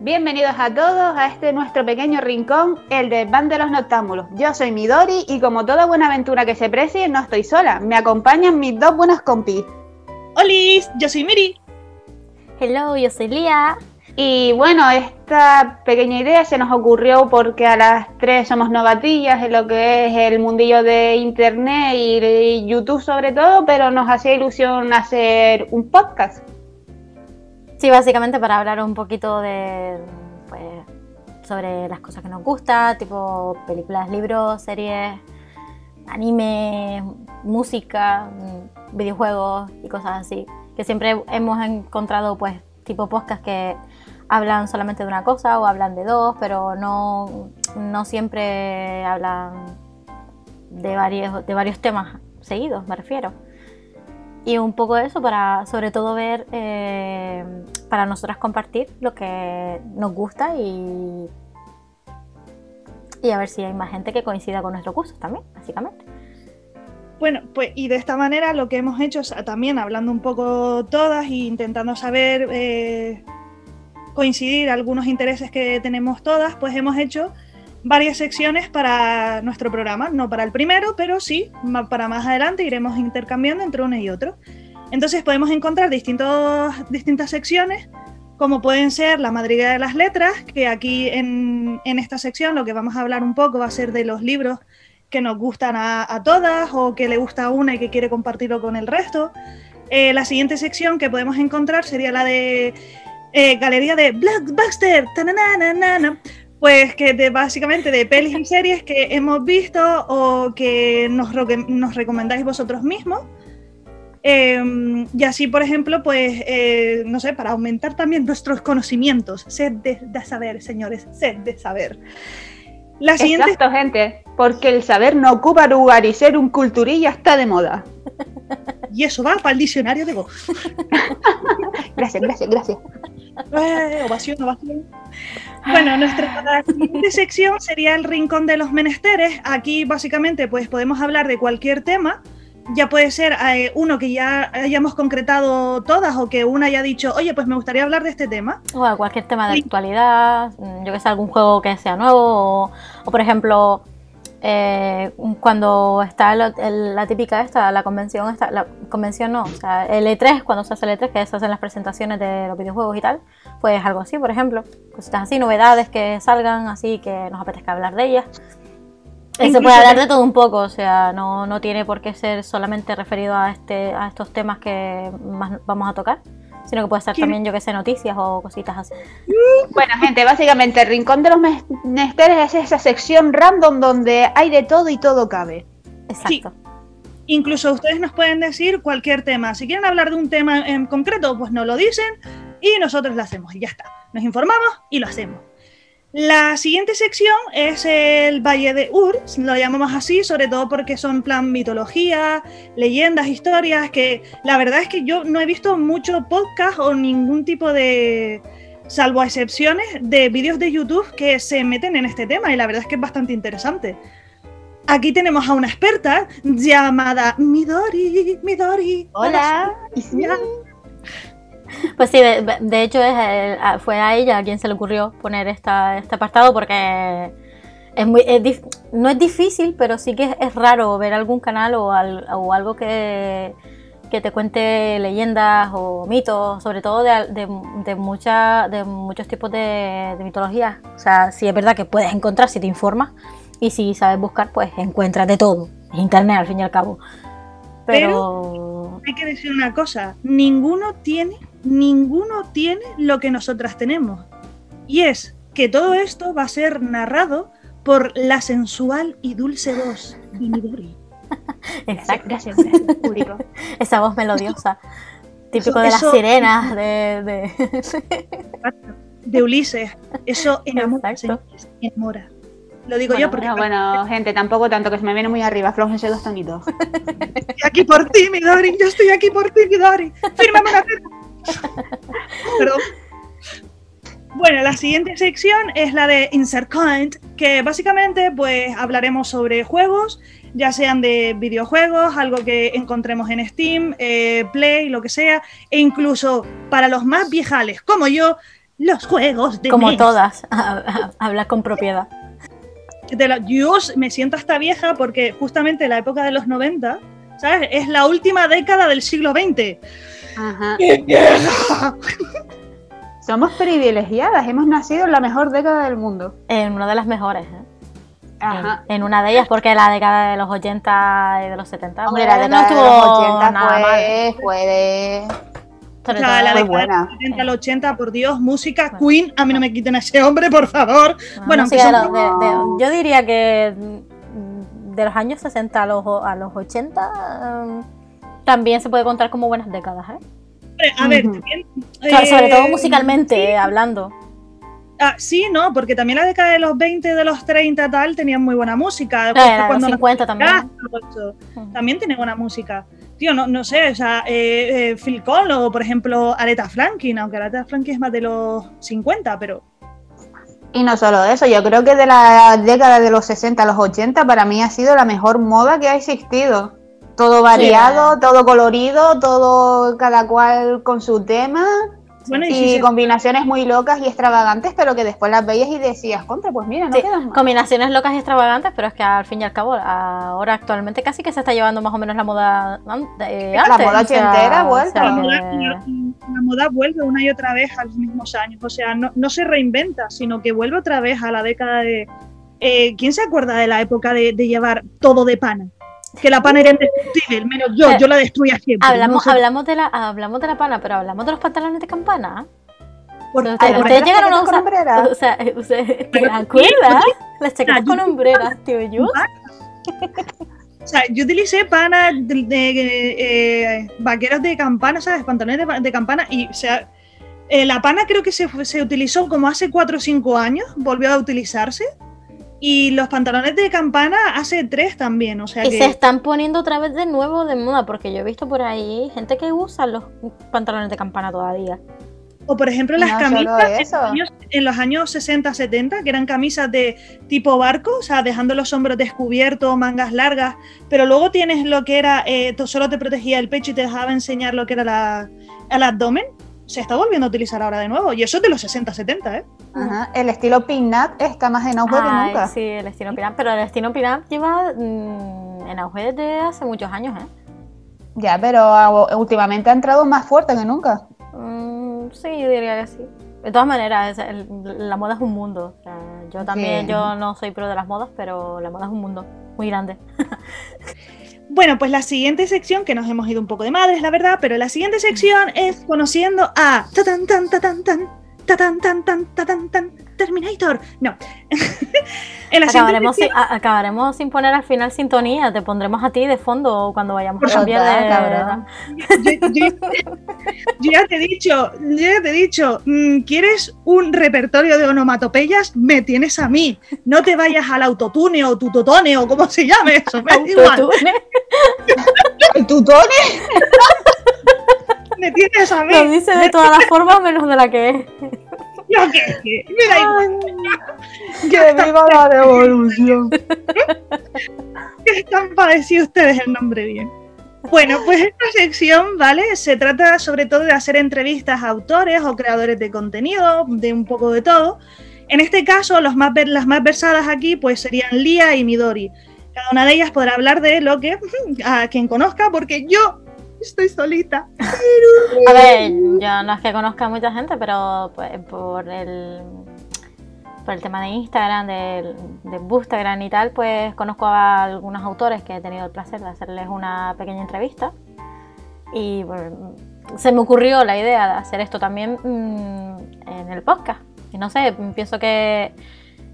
Bienvenidos a todos a este nuestro pequeño rincón, el del Van de los Noctámbulos. Yo soy Midori y como toda buena aventura que se precie, no estoy sola. Me acompañan mis dos buenas compis. ¡Hola! Yo soy Miri. Hello, yo soy Lía. Y bueno, esta pequeña idea se nos ocurrió porque a las tres somos novatillas en lo que es el mundillo de internet y de YouTube sobre todo, pero nos hacía ilusión hacer un podcast. Sí, básicamente para hablar un poquito de pues, sobre las cosas que nos gusta, tipo películas, libros, series, anime, música, videojuegos y cosas así. Que siempre hemos encontrado pues tipo podcast que hablan solamente de una cosa o hablan de dos, pero no, no siempre hablan de varios, de varios temas seguidos, me refiero. Y un poco de eso para, sobre todo, ver, eh, para nosotras compartir lo que nos gusta y, y a ver si hay más gente que coincida con nuestros gustos también, básicamente. Bueno, pues y de esta manera lo que hemos hecho es también hablando un poco todas e intentando saber eh, coincidir algunos intereses que tenemos todas, pues hemos hecho varias secciones para nuestro programa, no para el primero, pero sí para más adelante iremos intercambiando entre uno y otro. Entonces podemos encontrar distintos, distintas secciones, como pueden ser la madrigal de las letras, que aquí en, en, esta sección lo que vamos a hablar un poco va a ser de los libros que nos gustan a, todas o que le gusta a una y que quiere compartirlo con el resto. Eh, la siguiente sección que podemos encontrar sería la de eh, galería de Blockbuster, pues que de, básicamente de pelis y series que hemos visto o que nos, nos recomendáis vosotros mismos. Em, y así, por ejemplo, pues, eh, no sé, para aumentar también nuestros conocimientos. Sed de, saber, señores, sed de saber. La siguiente... Exacto, gente, porque el saber no ocupa lugar y ser un culturilla está de moda. Y eso va para el diccionario de Go. gracias, gracias, gracias. Eh, ovación, ovación. Bueno, nuestra siguiente sección sería el rincón de los menesteres. Aquí básicamente pues podemos hablar de cualquier tema. Ya puede ser eh, uno que ya hayamos concretado todas o que una haya dicho, oye, pues me gustaría hablar de este tema. O cualquier tema de actualidad, yo que sé, algún juego que sea nuevo, o por ejemplo, eh, cuando está la típica esta, la convención, esta, la convención no, o sea, el E3, cuando se hace el E3, que se hacen las presentaciones de los videojuegos y tal, pues algo así, por ejemplo, cositas así, novedades que salgan, así que nos apetezca hablar de ellas. Se puede hablar de todo un poco, o sea, no, no tiene por qué ser solamente referido a, este, a estos temas que más vamos a tocar sino que puede ser también, yo que sé, noticias o cositas así. Bueno, gente, básicamente el Rincón de los Menesteres es esa sección random donde hay de todo y todo cabe. Exacto. Incluso ustedes nos pueden decir cualquier tema. Si quieren hablar de un tema en concreto, pues nos lo dicen y nosotros lo hacemos y ya está. Nos informamos y lo hacemos. La siguiente sección es el Valle de Ur, lo llamamos así, sobre todo porque son plan mitología, leyendas, historias, que la verdad es que yo no he visto mucho podcast o ningún tipo de, salvo excepciones, de vídeos de YouTube que se meten en este tema y la verdad es que es bastante interesante. Aquí tenemos a una experta llamada Midori. Midori. Hola. Hola. Pues sí, de, hecho es, fue a ella a quien se le ocurrió poner esta, este apartado porque es muy, no es difícil, pero sí que es, raro ver algún canal o, o algo que, que, te cuente leyendas o mitos, sobre todo de, de, de muchos tipos de, mitología. O sea, sí es verdad que puedes encontrar si te informas y si sabes buscar, pues encuentras de todo. Es internet al fin y al cabo. pero hay que decir una cosa, ninguno tiene ninguno tiene lo que nosotras tenemos. Y es que todo esto va a ser narrado por la sensual y dulce voz de Midori. Exacto. Gracias, público. Esa voz melodiosa. Típico de las sirenas, de, de... Ulises. Eso enamora, enamora. Lo digo yo porque. Bueno, gente, tampoco tanto que se me viene muy arriba. Flójense dos tonitos. Estoy aquí por ti, Midori. Yo estoy aquí por ti, Midori. Fírmame una firma. Perdón. Bueno, la siguiente sección es la de Insert Comment, que básicamente pues hablaremos sobre juegos, ya sean de videojuegos, algo que encontremos en Steam, eh, Play, lo que sea, e incluso para los más viejales como yo, los juegos de Como todas, hablar con propiedad. De la- Dios, me siento hasta vieja porque justamente la época de los 90, ¿sabes? Es la última década del siglo XX. Ajá. ¡Qué vieja! Somos privilegiadas, hemos nacido en la mejor década del mundo. En una de las mejores, ¿eh? Ajá. En, en una de ellas, porque la década de los 80 y de los 70 Hombre, la no década estuvo de los 80 nada mal. fue, fue de... Sobre O sea, todo- la década buena. del 70 al 80, por Dios, música, Bueno. Queen, a mí no me quiten a ese hombre, por favor. Bueno, de son- los- de- de- yo diría que mm, de los años 60 a los, a los 80 mm, también se puede contar como buenas décadas, ¿eh? A ver, también, sobre todo musicalmente, eh, hablando. Ah, sí, no, porque también la década de los 20, de los 30 tal, tenían muy buena música. Eh, de los cuando 50 también. Ah. También tiene buena música. Tío, no, no sé, o sea, eh, eh, Phil Cole o, por ejemplo, Aretha Franklin, aunque Aretha Franklin es más de los 50, pero... Y no solo eso, yo creo que de la década de los 60 a los 80 para mí ha sido la mejor moda que ha existido. Todo variado, todo colorido, todo cada cual con su tema Bueno, y, combinaciones muy locas y extravagantes, pero que después las veías y decías, contra, pues mira, no Sí, quedan mal. combinaciones locas y extravagantes, pero es que al fin y al cabo, ahora actualmente casi que se está llevando más o menos la moda eh, La antes, moda o sea, ochentera, o vuelta. sea la, que- moda, la- la moda vuelve una y otra vez a los mismos años, o sea, no, no se reinventa, sino que vuelve otra vez a la década de... eh, ¿Quién se acuerda de la época de, de llevar todo de pana? Que la pana era indestructible, menos yo, Eh, yo la destruía siempre. Hablamos, no sé hablamos, de la, hablamos de la pana, pero hablamos de los pantalones de campana. Ustedes, llegaron a con usar. hombreras. O sea, eh, ustedes- ¿te Pero, acuerdas? Las chaquetas con hombreras, tío. Yo. O sea, yo utilicé panas de, de, eh, vaqueros de campana, ¿sabes? Pantalones de, de campana y o sea, eh, la pana creo que se, se utilizó como hace 4 o 5 años, volvió a utilizarse. Y los pantalones de campana hace 3 también, o sea Y que... se están poniendo otra vez de nuevo de moda, porque yo he visto por ahí gente que usa los pantalones de campana todavía. O por ejemplo las No camisas en los, años, en los años 60, 70, que eran camisas de tipo barco, o sea, dejando los hombros descubiertos, mangas largas, pero luego tienes lo que era, eh, to- solo te protegía el pecho y te dejaba enseñar lo que era la, el abdomen. Se está volviendo a utilizar ahora de nuevo, y eso es de los 60, 70, ¿eh? Ajá, El estilo pin-up está más en auge que nunca. sí, el estilo piramp, pero el estilo piramp lleva mm, en auge desde hace muchos años, ¿eh? Ya, pero últimamente ha entrado más fuerte que nunca. Mm, sí, yo diría que sí. De todas maneras, es el- la moda es un mundo. o sea, yo también, Sí. yo no soy pro de las modas, pero la moda es un mundo muy grande. Bueno, pues la siguiente sección, que nos hemos ido un poco de madres, la verdad, pero la siguiente sección es conociendo a tan tan tan tan tan tan tan tan tan tan Terminator. No. Acabaremos sin, sección- a- acabaremos sin poner al final sintonía, te pondremos a ti de fondo cuando vayamos a cambiar de... yo, yo- yo ya te he dicho, yo ya te he dicho, mm, ¿quieres un repertorio de onomatopeyas? Me tienes a mí. No te vayas al autotune o tutotone o como se llame eso, me. Autotune. ¿El tutone? Me tienes a mí. Lo dice de todas las formas menos de la que es. Yo qué me da igual. ¡Que viva la revolución! que están para decir ustedes el nombre bien. Bueno, pues esta sección, ¿vale? Se trata sobre todo de hacer entrevistas a autores o creadores de contenido, de un poco de todo. En este caso, los más las más versadas aquí pues serían Lía y Midori. Cada una de ellas podrá hablar de lo que a quien conozca, porque yo estoy solita. A ver, yo no es que conozca a mucha gente, pero pues, por el por el tema de Instagram, de, de Bookstagram y tal, pues conozco a algunos autores que he tenido el placer de hacerles una pequeña entrevista. Y bueno, se me ocurrió la idea de hacer esto también mm, en el podcast. Y no sé, pienso que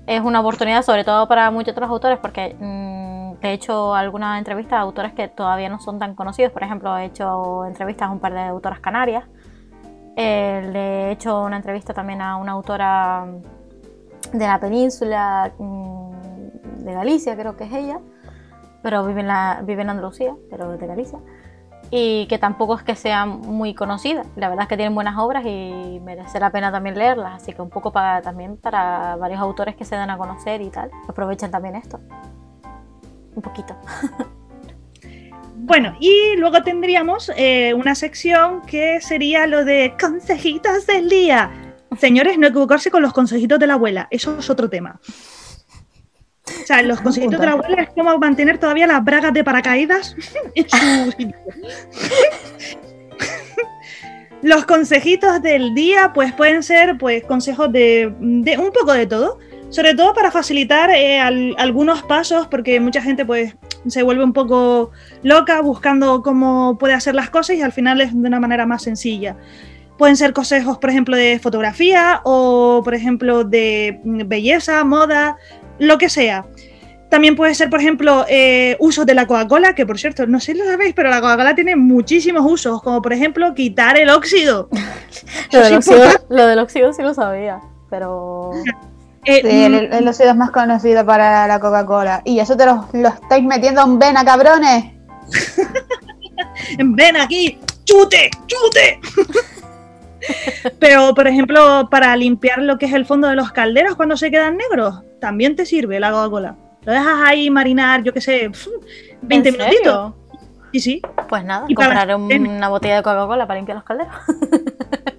es una oportunidad, sobre todo para muchos otros autores, porque mm, he hecho algunas entrevistas a autores que todavía no son tan conocidos. Por ejemplo, he hecho entrevistas a un par de autoras canarias. Eh, le he hecho una entrevista también a una autora de la península mm, de Galicia, creo que es ella, pero vive en, la, vive en Andalucía, pero de Galicia, y que tampoco es que sea muy conocida. La verdad es que tienen buenas obras y merece la pena también leerlas, así que un poco para, también para varios autores que se dan a conocer y tal, aprovechen también esto. Un poquito. Bueno, y luego tendríamos eh, una sección que sería lo de consejitos del día. Señores, no equivocarse con los consejitos de la abuela, eso es otro tema. O sea, los consejitos de la abuela es como mantener todavía las bragas de paracaídas en su sitio. Los consejitos del día, pues pueden ser pues consejos de, de un poco de todo. Sobre todo para facilitar eh, al- algunos pasos, porque mucha gente pues se vuelve un poco loca buscando cómo puede hacer las cosas y al final es de una manera más sencilla. Pueden ser consejos, por ejemplo, de fotografía o, por ejemplo, de mm, belleza, moda, lo que sea. También puede ser, por ejemplo, eh, usos de la Coca-Cola, que por cierto, no sé si lo sabéis, pero la Coca-Cola tiene muchísimos usos, como por ejemplo quitar el óxido. Lo del, óxido, lo del óxido sí lo sabía, pero... Eh, Sí, el, el óxido es más conocido para la Coca-Cola. Y eso te lo, lo estáis metiendo en vena, cabrones. ven aquí, chute, chute. Pero, por ejemplo, para limpiar lo que es el fondo de los calderos cuando se quedan negros, también te sirve la Coca-Cola. Lo dejas ahí marinar, yo qué sé, 20 ¿En serio? minutitos. Sí, sí. Pues nada, Y para compraré una botella de Coca-Cola para limpiar los calderos.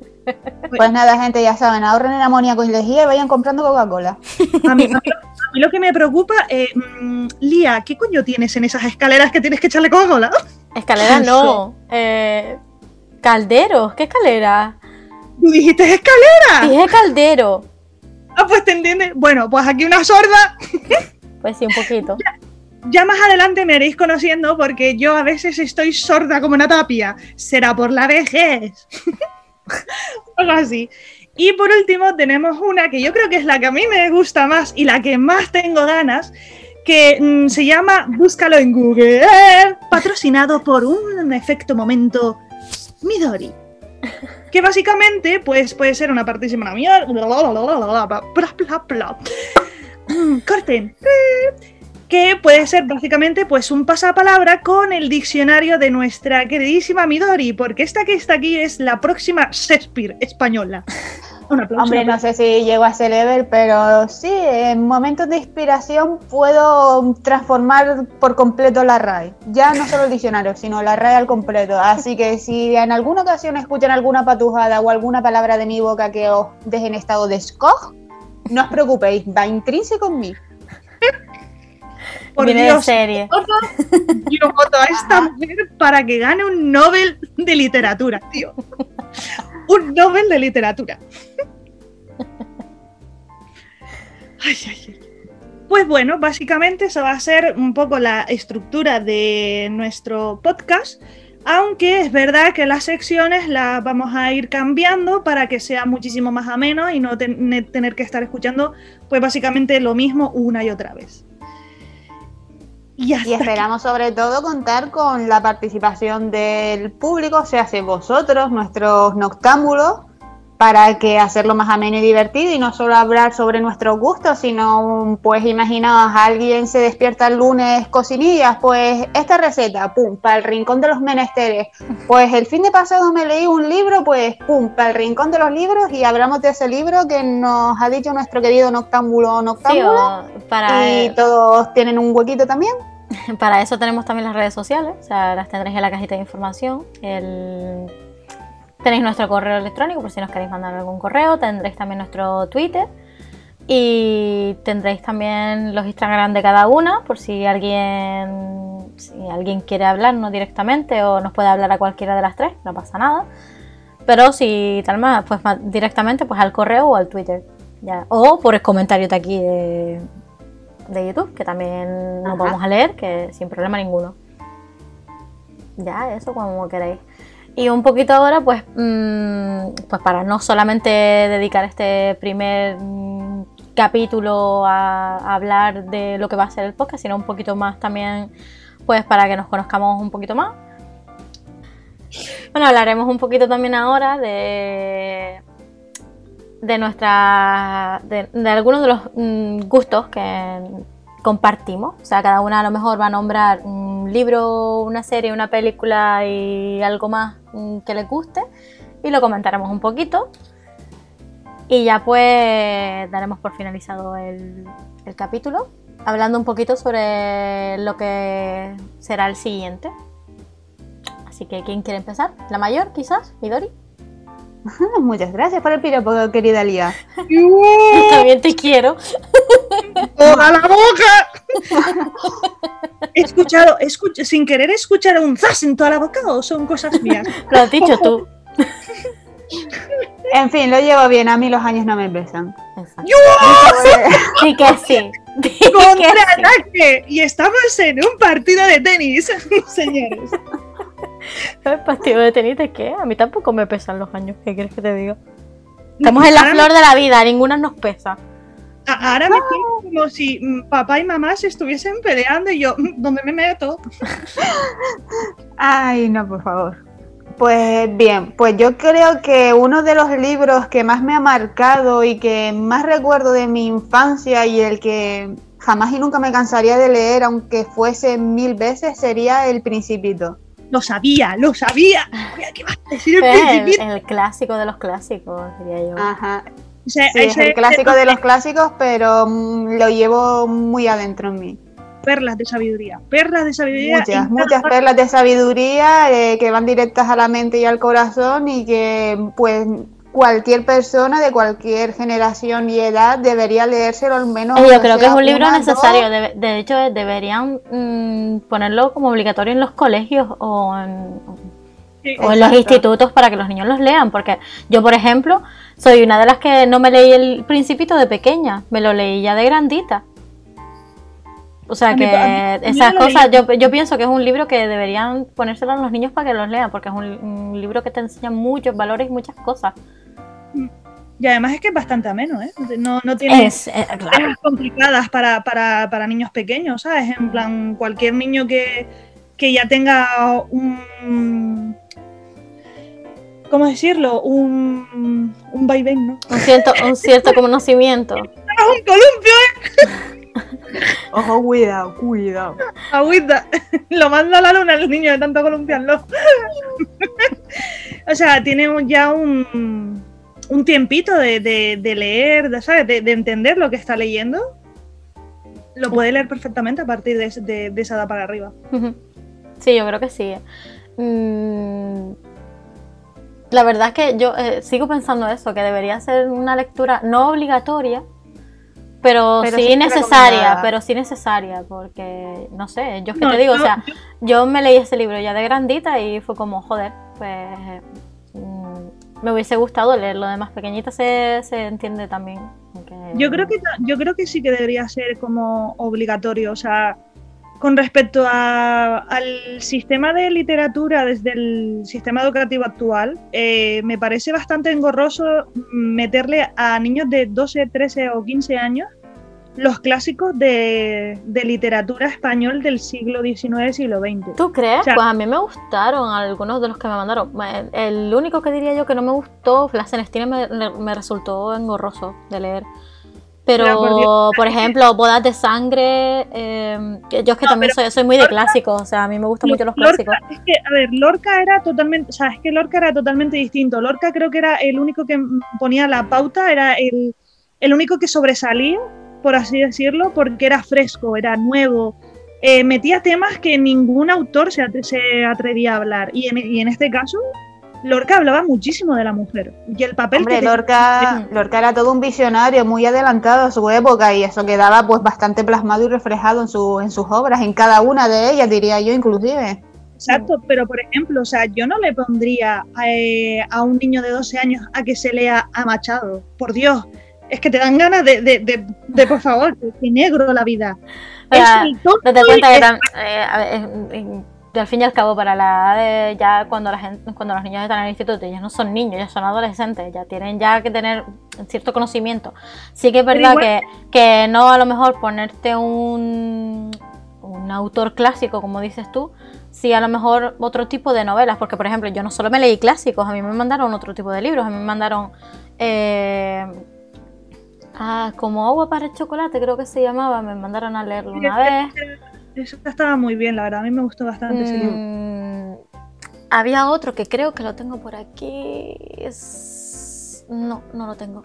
Pues nada, gente, ya saben, ahorren el amoníaco y lejía y vayan comprando Coca-Cola. A mí, a mí- a mí lo que me preocupa, eh, mm, Lía, ¿qué coño tienes en esas escaleras que tienes que echarle Coca-Cola? Escaleras no. Eh, calderos, ¿qué escalera? Tú dijiste escalera. Dije caldero. Ah, pues te entiendes. Bueno, pues aquí una sorda. Pues sí, un poquito. Ya más adelante me haréis conociendo porque yo a veces estoy sorda como una tapia. Será por la vejez. Algo así. Y por último tenemos una que yo creo que es la que a mí me gusta más y la que más tengo ganas, que mm, se llama Búscalo en Google, patrocinado por un efecto momento Midori. Que básicamente pues, puede ser una partísima mierda. corten, que puede ser básicamente pues un pasapalabra con el diccionario de nuestra queridísima Midori, porque esta que está aquí es la próxima Shakespeare española. Hombre, no sé si llego a ese level, pero sí, en momentos de inspiración puedo transformar por completo la RAE. Ya no solo el diccionario, sino la RAE al completo. Así que si en alguna ocasión escuchan alguna patujada o alguna palabra de mi boca que os deje en estado de escog, no os preocupéis, va intrínseco en mí. Por Viene Dios, de serie. yo voto a esta mujer para que gane un Nobel de literatura, tío. Un Nobel de literatura. Ay, ay, ay. Pues bueno, básicamente esa va a ser un poco la estructura de nuestro podcast, aunque es verdad que las secciones las vamos a ir cambiando para que sea muchísimo más ameno y no ten- tener que estar escuchando pues básicamente lo mismo una y otra vez. Y, esperamos sobre todo contar con la participación del público, o sea, si vosotros, nuestros noctámbulos, para que hacerlo más ameno y divertido y no solo hablar sobre nuestros gustos, sino pues imaginaos, alguien se despierta el lunes cocinillas, pues esta receta, pum, para el rincón de los menesteres. Pues el fin de pasado me leí un libro, pues pum, para el rincón de los libros y hablamos de ese libro que nos ha dicho nuestro querido noctámbulo o Sí, para, y todos tienen un huequito también. para eso tenemos también las redes sociales, o sea, las tendréis en la cajita de información. El... Tenéis nuestro correo electrónico por si nos queréis mandar algún correo, tendréis también nuestro Twitter y tendréis también los Instagram de cada una por si alguien, si alguien quiere hablarnos directamente o nos puede hablar a cualquiera de las tres, no pasa nada. Pero si tal más, pues directamente pues al correo o al Twitter. Ya. O por el comentario de aquí de, de YouTube, que también nos vamos a leer, que sin problema ninguno. Ya, eso como queréis. Y un poquito ahora, pues, mm, pues para no solamente dedicar este primer mm, capítulo a, hablar de lo que va a ser el podcast, sino un poquito más también, pues para que nos conozcamos un poquito más. Bueno, hablaremos un poquito también ahora de de nuestra de, de algunos de los mm, gustos que compartimos. O sea, cada una a lo mejor va a nombrar un libro, una serie, una película y algo más mm, que les guste y lo comentaremos un poquito. Y ya pues daremos por finalizado el, capítulo, hablando un poquito sobre lo que será el siguiente. Así que, ¿quién quiere empezar? ¿La mayor, quizás? ¿Midori? Muchas gracias por el piropo, querida Lía. Yo también te quiero. ¡Toda la boca! He escuchado, escuch- sin querer escuchar un zas en toda la boca o son cosas mías. Lo has dicho tú. En fin, lo llevo bien, a mí los años no me pesan. Sí que sí. Di que sí. ¡Contraataque! Y estamos en un partido de tenis, señores. ¿El partido de tenis de qué? A mí tampoco me pesan los años. ¿Qué quieres que te diga? Estamos en la Ahora me- flor de la vida, ninguna nos pesa. a- Ahora me siento como si mm, papá y mamá se estuviesen peleando y yo, ¿dónde me meto? Ay, no, por favor. Pues bien, pues yo creo que uno de los libros que más me ha marcado y que más recuerdo de mi infancia y el que jamás y nunca me cansaría de leer, aunque fuese mil veces, sería El Principito. Lo sabía, lo sabía. Mira, ¿Qué vas a decir el Es principito? el, el clásico de los clásicos, diría yo. Ajá. Sí, es el clásico de los clásicos, pero mm, lo llevo muy adentro en mí. Perlas de sabiduría. Perlas de sabiduría. Muchas, muchas perlas de sabiduría eh, que van directas a la mente y al corazón y que pues cualquier persona de cualquier generación y edad debería leérselo al menos. Eh, Yo creo que es un libro una, necesario. De, de hecho, deberían mm, ponerlo como obligatorio en los colegios o en, Sí, o en los institutos para que los niños los lean. Porque yo, por ejemplo, soy una de las que no me leí el Principito de pequeña, me lo leí ya de grandita. O sea que mí- esas cosas, yo, yo pienso que es un libro que deberían ponérselo a los niños para que los lean, porque es un, un libro que te enseña muchos valores y muchas cosas. Y además es que es bastante ameno, ¿eh? No, no tiene Es, eh, claro. complicadas para, para, para niños pequeños, ¿sabes? En plan, cualquier niño que, que ya tenga un... ¿Cómo decirlo? Un, un vaivén, ¿no? Un cierto, un cierto conocimiento. ¡Ah, un columpio! Ojo, cuidado, cuidado. Agüita. Lo manda a la luna el niño de tanto columpiarlo. o sea, tiene ya un, un tiempito de, de- de leer, de, ¿sabes? De, de entender lo que está leyendo. Lo puede leer perfectamente a partir de, ese- de- de esa edad para arriba. Sí, yo creo que sí. Mm, La verdad es que yo eh, sigo pensando eso, que debería ser una lectura no obligatoria, pero, Pero sí sí necesaria, pero sí necesaria, porque no sé, yo es que No, te digo, yo- o sea, yo- yo me leí ese libro ya de grandita y fue como, joder, pues me hubiese gustado leerlo de más pequeñita, se, se entiende también. Yo creo que yo creo que sí que debería ser como obligatorio, o sea, con respecto a- al sistema de literatura desde el sistema educativo actual, eh, me parece bastante engorroso meterle a niños de 12, 13 o 15 años los clásicos de, de literatura español del siglo XIX, siglo XX. ¿Tú crees? O sea- pues a mí me gustaron algunos de los que me mandaron. El, el único que diría yo que no me gustó, la Celestina me, me resultó engorroso de leer. Pero, Pero, por por ejemplo, Bodas de Sangre, eh, yo es que No, también soy, soy muy de clásicos, o sea, a mí me gustan mucho los Lorca- clásicos. Es que, a ver, Lorca era totalmente, o sea, es que Lorca era totalmente distinto. Lorca creo que era el único que ponía la pauta, era el, el único que sobresalía, por así decirlo, porque era fresco, era nuevo. Eh, metía temas que ningún autor se, atre- se atrevía a hablar. Y en, y en este caso, Lorca hablaba muchísimo de la mujer. Y el papel Hombre, que Lorca, Lorca era todo un visionario muy adelantado a su época y eso quedaba pues bastante plasmado y reflejado en, su, en sus obras, en cada una de ellas, diría yo inclusive. Exacto, pero por ejemplo, o sea, yo no le pondría eh, a un niño de 12 años a que se lea a Machado. Por Dios, es que te dan ganas de, de, de, de, por favor, que negro la vida. Es Date y cuenta que tam- eh, eh, eh, al fin y al cabo, para la edad de ya cuando la gente, cuando los niños están en el instituto, ya no son niños, ya son adolescentes, ya tienen ya que tener cierto conocimiento. Sí que es verdad igual- que, que no a lo mejor ponerte un, un autor clásico, como dices tú, sí a lo mejor otro tipo de novelas, porque por ejemplo yo no solo me leí clásicos, a mí me mandaron otro tipo de libros, a mí me mandaron eh, ah, como agua para el chocolate, creo que se llamaba, me mandaron a leerlo una vez. Eso estaba muy bien, la verdad. A mí me gustó bastante ese libro. Mm, había otro que creo que lo tengo por aquí. es- No, no lo tengo.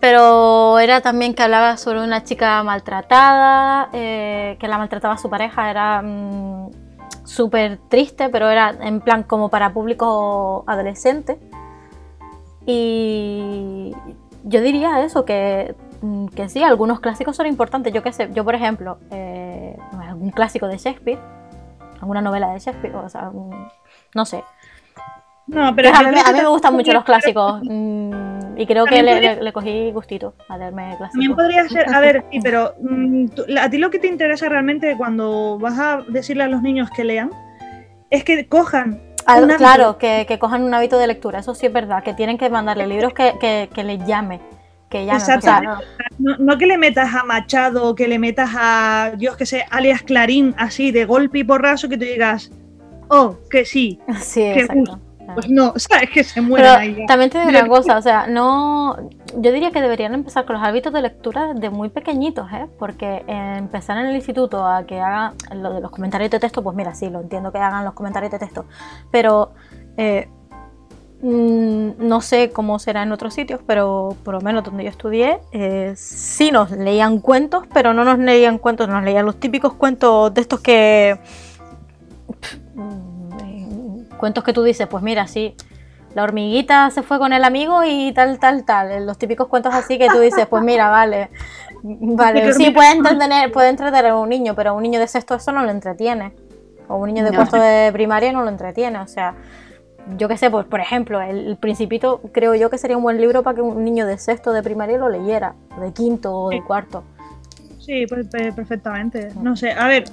Pero era también que hablaba sobre una chica maltratada, eh, que la maltrataba a su pareja, era mm, súper triste, pero era en plan como para público adolescente. Y yo diría eso, que, que sí, algunos clásicos son importantes. Yo qué sé, yo por ejemplo, eh, algún clásico de Shakespeare, alguna novela de Shakespeare, o sea, un- no sé. No, pero a, yo mí, creo a mí me gustan mucho los clásicos mm, y creo que le, podría- le- cogí gustito a leerme clásicos. También podría ser, a ver, sí, pero mm, tú- a ti lo que te interesa realmente cuando vas a decirle a los niños que lean es que cojan. Hábito. claro, que, que cojan un hábito de lectura, eso sí es verdad, que tienen que mandarle libros que, que, que les llame, que o sea, Exactamente. No, no que le metas a Machado o que le metas a, Dios que sé, alias Clarín, así de golpe y porrazo, que tú digas, oh, que sí. sí, que exacto. Pues no, sabes que se mueren ya. también te digo una cosa, o sea, no, yo diría que deberían empezar con los hábitos de lectura desde muy pequeñitos, ¿eh? Porque eh, empezar en el instituto a que hagan lo de los comentarios de texto, pues mira, sí, lo entiendo que hagan los comentarios de texto, pero eh, no sé cómo será en otros sitios, pero por lo menos donde yo estudié, eh, sí nos leían cuentos, pero no nos leían cuentos, nos leían los típicos cuentos de estos que... mm, eh, cuentos que tú dices, pues mira, sí, la hormiguita se fue con el amigo y tal, tal, tal. Los típicos cuentos así que tú dices, pues mira, vale. Vale, sí, puede entretener, puede entretener a un niño, pero a un niño de sexto eso no lo entretiene. O un niño de No. cuarto de primaria no lo entretiene. O sea, yo qué sé, pues por ejemplo, el, Principito creo yo que sería un buen libro para que un niño de sexto de primaria lo leyera, de quinto o de cuarto. Sí, pues, perfectamente. No sé, a ver.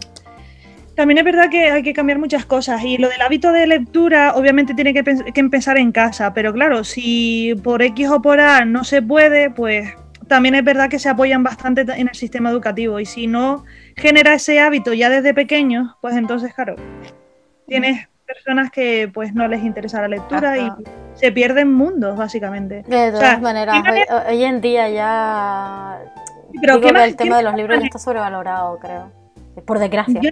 También es verdad que hay que cambiar muchas cosas y lo del hábito de lectura obviamente tiene que, que empezar en casa, pero claro, si por X o por A no se puede, pues también es verdad que se apoyan bastante en el sistema educativo y si no genera ese hábito ya desde pequeños, pues entonces claro, tienes personas que pues no les interesa la lectura y se pierden mundos básicamente. De todas sea, maneras, ¿qué hoy, hoy en día ya. Pero digo ¿qué que más- el tema de los libros ya está sobrevalorado, creo. Por desgracia. Yo,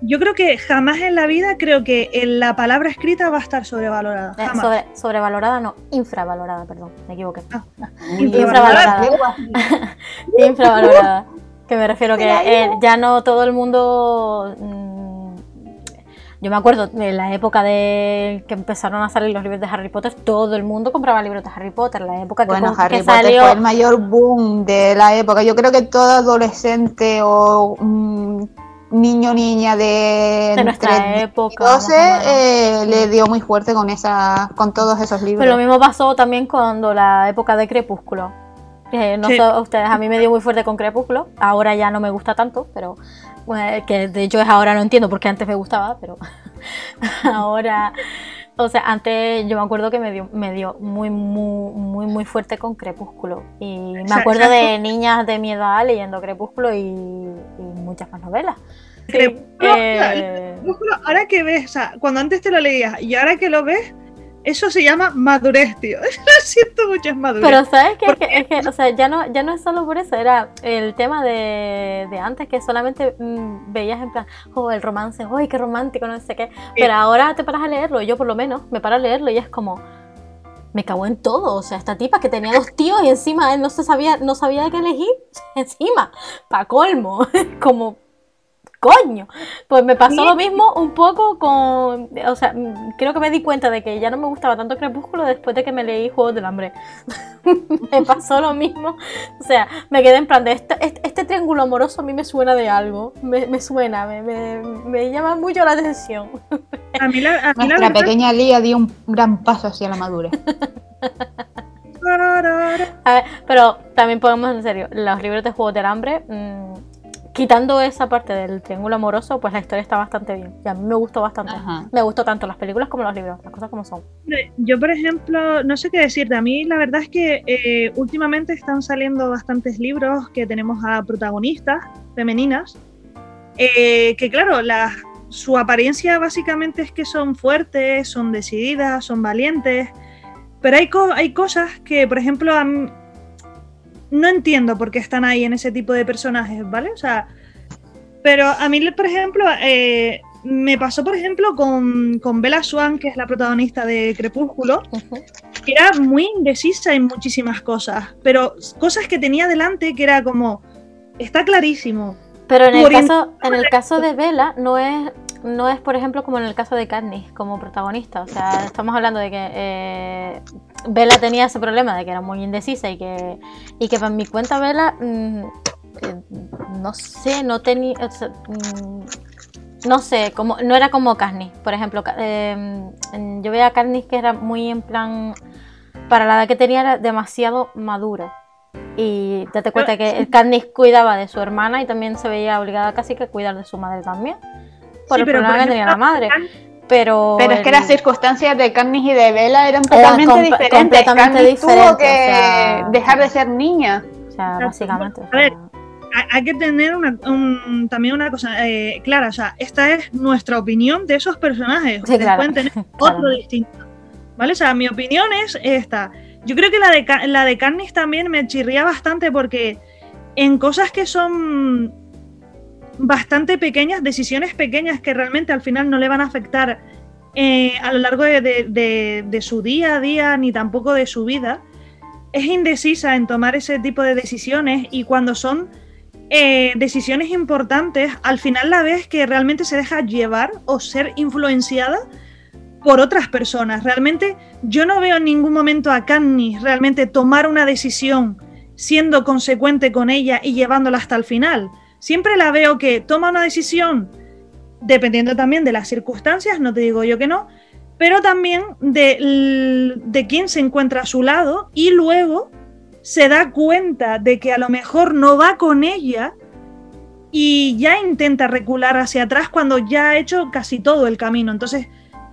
yo creo que jamás en la vida creo que en la palabra escrita va a estar sobrevalorada. Eh, Jamás. sobre- sobrevalorada, no, infravalorada, perdón, me equivoqué. Infravalorada. Infravalorada. infravalorada. Que me refiero que eh, ya no todo el mundo. Yo me acuerdo de la época de que empezaron a salir los libros de Harry Potter, todo el mundo compraba libros de Harry Potter. La época que, Bueno, con- Harry que Potter salió. fue el mayor boom de la época. Yo creo que todo adolescente o mm, niño niña de, De nuestra entre 10 y época, 12 más o menos. eh, le dio muy fuerte con esa, con todos esos libros. Pero lo mismo pasó también cuando la época de Crepúsculo. Eh, no Sí. sé a ustedes, a mí me dio muy fuerte con Crepúsculo. Ahora ya no me gusta tanto, pero que de hecho es ahora no entiendo porque antes me gustaba, pero ahora, o sea, antes yo me acuerdo que me dio, me dio muy, muy, muy, muy fuerte con Crepúsculo. Y me acuerdo de niñas de mi edad leyendo Crepúsculo y, y muchas más novelas. Sí, Crepúsculo, eh, Crepúsculo, Ahora que ves, o sea, cuando antes te lo leías y ahora que lo ves, eso se llama madurez, tío. Lo siento mucho, es madurez. Pero sabes es que, es que, o sea, ya no, ya no es solo por eso, era el tema de, de antes que solamente mm, veías en plan, oh, el romance, ¡ay, qué romántico! No sé qué. Pero ahora te paras a leerlo, yo por lo menos me paro a leerlo y es como, me cago en todo. O sea, esta tipa que tenía dos tíos y encima él no se sabía, no sabía de qué elegir, encima, pa' colmo, como. Coño, pues me pasó lo mismo un poco con, o sea, mm, creo que me di cuenta de que ya no me gustaba tanto Crepúsculo después de que me leí Juegos del Hambre. me pasó lo mismo. O sea, me quedé en plan de este, este, este triángulo amoroso a mí me suena de algo. Me, me suena, me, me, me llama mucho la atención. a mí la, a mí la verdad- pequeña Lía dio un gran paso hacia la madurez. A ver, pero también podemos, en serio, los libros de Juegos del Hambre, mm, quitando esa parte del triángulo amoroso, pues la historia está bastante bien. Y a mí me gustó bastante. Ajá. Me gustó tanto las películas como los libros, las cosas como son. Yo, por ejemplo, no sé qué decirte. A mí la verdad es que eh, últimamente están saliendo bastantes libros que tenemos a protagonistas femeninas, eh, que claro, la- su apariencia básicamente es que son fuertes, son decididas, son valientes, pero hay, co- hay cosas que, por ejemplo, a mí- no entiendo por qué están ahí en ese tipo de personajes, ¿vale? O sea, pero a mí, por ejemplo, eh, me pasó, por ejemplo, con, con Bella Swan, que es la protagonista de Crepúsculo, que era muy indecisa en muchísimas cosas, pero cosas que tenía delante que era como, está clarísimo. Pero en el caso, en el caso de Bella no es, no es, por ejemplo, como en el caso de Katniss como protagonista. O sea, estamos hablando de que eh, Bella tenía ese problema de que era muy indecisa y que, y que para mi cuenta Bella, mm, eh, no sé, no tenía... Mm, no sé, como, no era como Carney, por ejemplo. Eh, yo veía a Carney que era muy en plan, para la edad que tenía era demasiado madura. Y date cuenta que Carney cuidaba de su hermana y también se veía obligada casi que a cuidar de su madre también. Por el problema que tenía la madre. Pero, pero es que las circunstancias de Carney y de Bella eran totalmente diferentes. Completamente diferentes. tuvo que dejar de ser niña. O sea, básicamente. A ver, hay que tener también una cosa eh, clara, o sea, esta es nuestra opinión de esos personajes. Sí, claro. pueden tener otro distinto. ¿Vale? O sea, mi opinión es esta. Yo creo que la de, la de Carnis también me chirría bastante porque en cosas que son bastante pequeñas, decisiones pequeñas que realmente al final no le van a afectar eh, a lo largo de, su día a día ni tampoco de su vida, es indecisa en tomar ese tipo de decisiones y cuando son eh, decisiones importantes, al final la ves que realmente se deja llevar o ser influenciada por otras personas. Realmente yo no veo en ningún momento a Katniss realmente tomar una decisión siendo consecuente con ella y llevándola hasta el final. Siempre la veo que toma una decisión dependiendo también de las circunstancias, no te digo yo que no, pero también de, de quién se encuentra a su lado y luego se da cuenta de que a lo mejor no va con ella y ya intenta recular hacia atrás cuando ya ha hecho casi todo el camino. Entonces,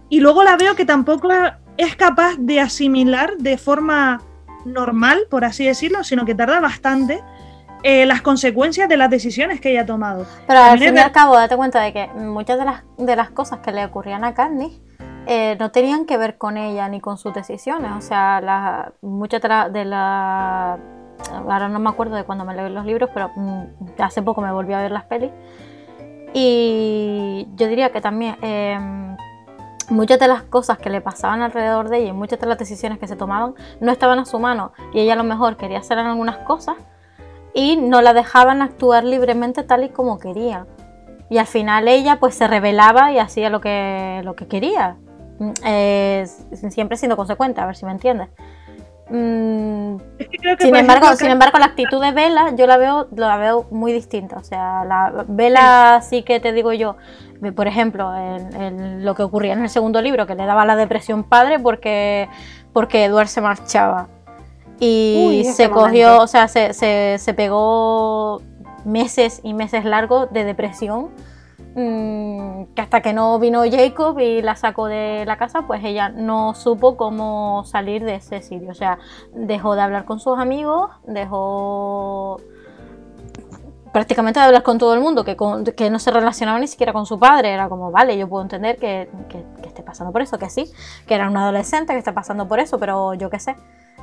y luego la veo que tampoco es capaz de asimilar de forma normal, por así decirlo, sino que tarda bastante eh, las consecuencias de las decisiones que ella ha tomado. Pero al fin y al cabo, date cuenta de que muchas de las, de las cosas que le ocurrían a Candy eh, no tenían que ver con ella ni con sus decisiones. O sea, la, muchas de la, Ahora no me acuerdo de cuando me leí los libros, pero mm, hace poco me volví a ver las pelis. Y yo diría que también em, muchas de las cosas que le pasaban alrededor de ella y muchas de las decisiones que se tomaban no estaban a su mano. Y ella a lo mejor quería hacer algunas cosas y no la dejaban actuar libremente tal y como quería. Y al final ella pues se rebelaba y hacía lo que, lo que quería. Eh, siempre siendo consecuente, a ver si me entiendes. Mm, sin, embargo, sin embargo, la actitud de Vela yo la veo, la veo muy distinta. O sea, la Vela sí. que te digo yo, por ejemplo, en, lo que ocurría en el segundo libro, que le daba la depresión padre porque, porque Eduard se marchaba. Y se cogió, o sea, se, se, se pegó meses y meses largos de depresión Mm, que hasta que no vino Jacob y la sacó de la casa, pues ella no supo cómo salir de ese sitio. O sea, dejó de hablar con sus amigos, dejó prácticamente de hablar con todo el mundo, que, que no se relacionaba ni siquiera con su padre. Era como, vale, yo puedo entender que, esté pasando por eso, que sí, que era un adolescente que está pasando por eso, pero yo qué sé.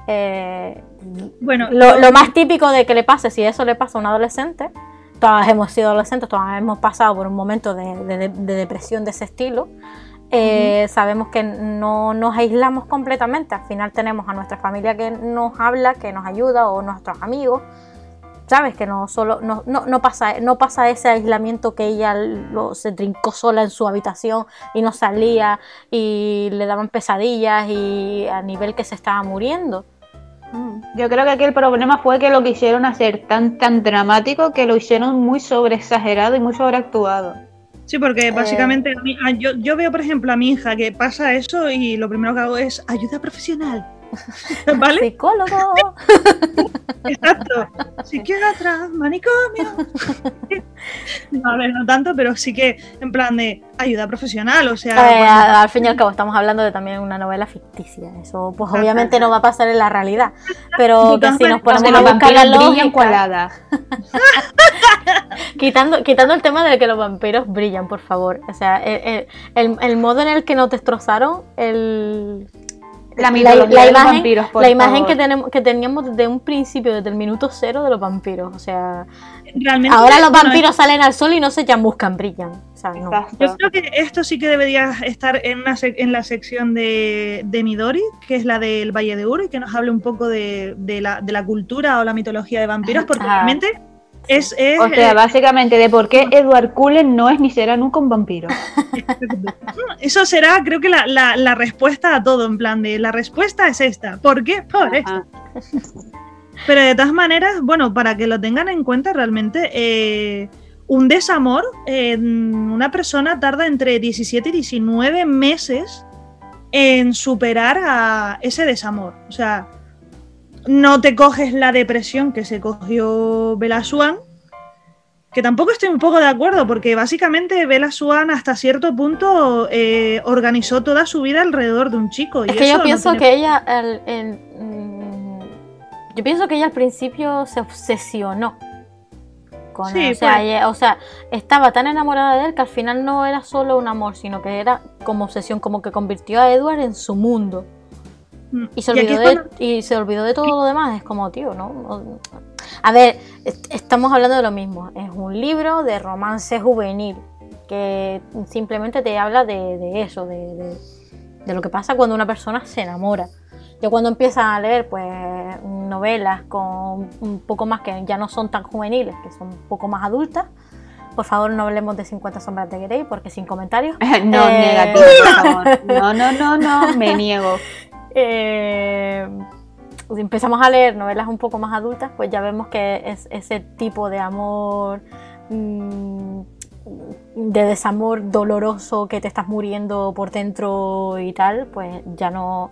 Eh, bueno, lo, lo, más típico de que le pase, si eso le pasa a un adolescente, todas hemos sido adolescentes, todas hemos pasado por un momento de, depresión de ese estilo. Eh, sabemos que no nos aislamos completamente, al final tenemos a nuestra familia que nos habla, que nos ayuda, o nuestros amigos, sabes que no solo no, no, pasa no pasa ese aislamiento que ella se trincó sola en su habitación y no salía y le daban pesadillas y a nivel que se estaba muriendo. Yo creo que aquí el problema fue que lo quisieron hacer tan tan dramático que lo hicieron muy sobreexagerado y muy sobreactuado. Sí, porque eh. básicamente yo, yo veo, por ejemplo, a mi hija que pasa eso y lo primero que hago es ayuda profesional. ¿Vale? Psicólogo. Exacto. Psiquiatra, manicomio. No, a ver, no tanto, pero sí que en plan de ayuda profesional, o sea... Eh, al fin y al cabo estamos hablando de también una novela ficticia. Eso pues obviamente no va a pasar en la realidad. Pero que si nos ponemos a buscar la lógica... quitando, quitando el tema de que los vampiros brillan, por favor. O sea, el, el, el modo en el que nos destrozaron el la, imagen, la imagen que, tenemos, que teníamos desde un principio, desde el minuto cero de los vampiros. O sea, ahora los vampiros salen al sol y no se buscan, brillan. Yo creo que esto sí que debería estar en, una en la sección de, de, Midori, que es la del Valle de Uro, y que nos hable un poco de, la, cultura o la mitología de vampiros, porque realmente Es, es, O sea, básicamente de por qué Edward Cullen no es ni será nunca un vampiro. eso será, creo que la, la- la respuesta a todo, en plan de la respuesta es esta. ¿Por qué? Por esto. Ajá. Pero de todas maneras, bueno, para que lo tengan en cuenta realmente, eh, un desamor, eh, una persona tarda entre 17 y 19 meses en superar a ese desamor. O sea, no te coges la depresión que se cogió Bella Swan, que tampoco estoy un poco de acuerdo, porque básicamente Bella Swan hasta cierto punto eh, organizó toda su vida alrededor de un chico. y Es que yo no pienso tiene- que ella, el- el, mm, yo pienso que ella al principio se obsesionó con Sí, él. O sea, pues. ella- o sea, estaba tan enamorada de él que al final no era solo un amor, sino que era como obsesión, como que convirtió a Edward en su mundo. Y se olvidó, es de, cuando- y se olvidó de todo lo demás. Es como, tío, ¿no? A ver, est- estamos hablando de lo mismo. Es un libro de romance juvenil que simplemente te habla de, de eso, de, de- de lo que pasa cuando una persona se enamora. Yo cuando empiezo a leer pues novelas con un poco más que ya no son tan juveniles, que son un poco más adultas, por favor no hablemos de 50 sombras de Grey porque sin comentarios. No, Eh. negativo, por favor. No, no, no, no, me niego. eh, empezamos a leer novelas un poco más adultas, pues ya vemos que es ese tipo de amor, mm, de desamor doloroso, que te estás muriendo por dentro y tal, pues ya no,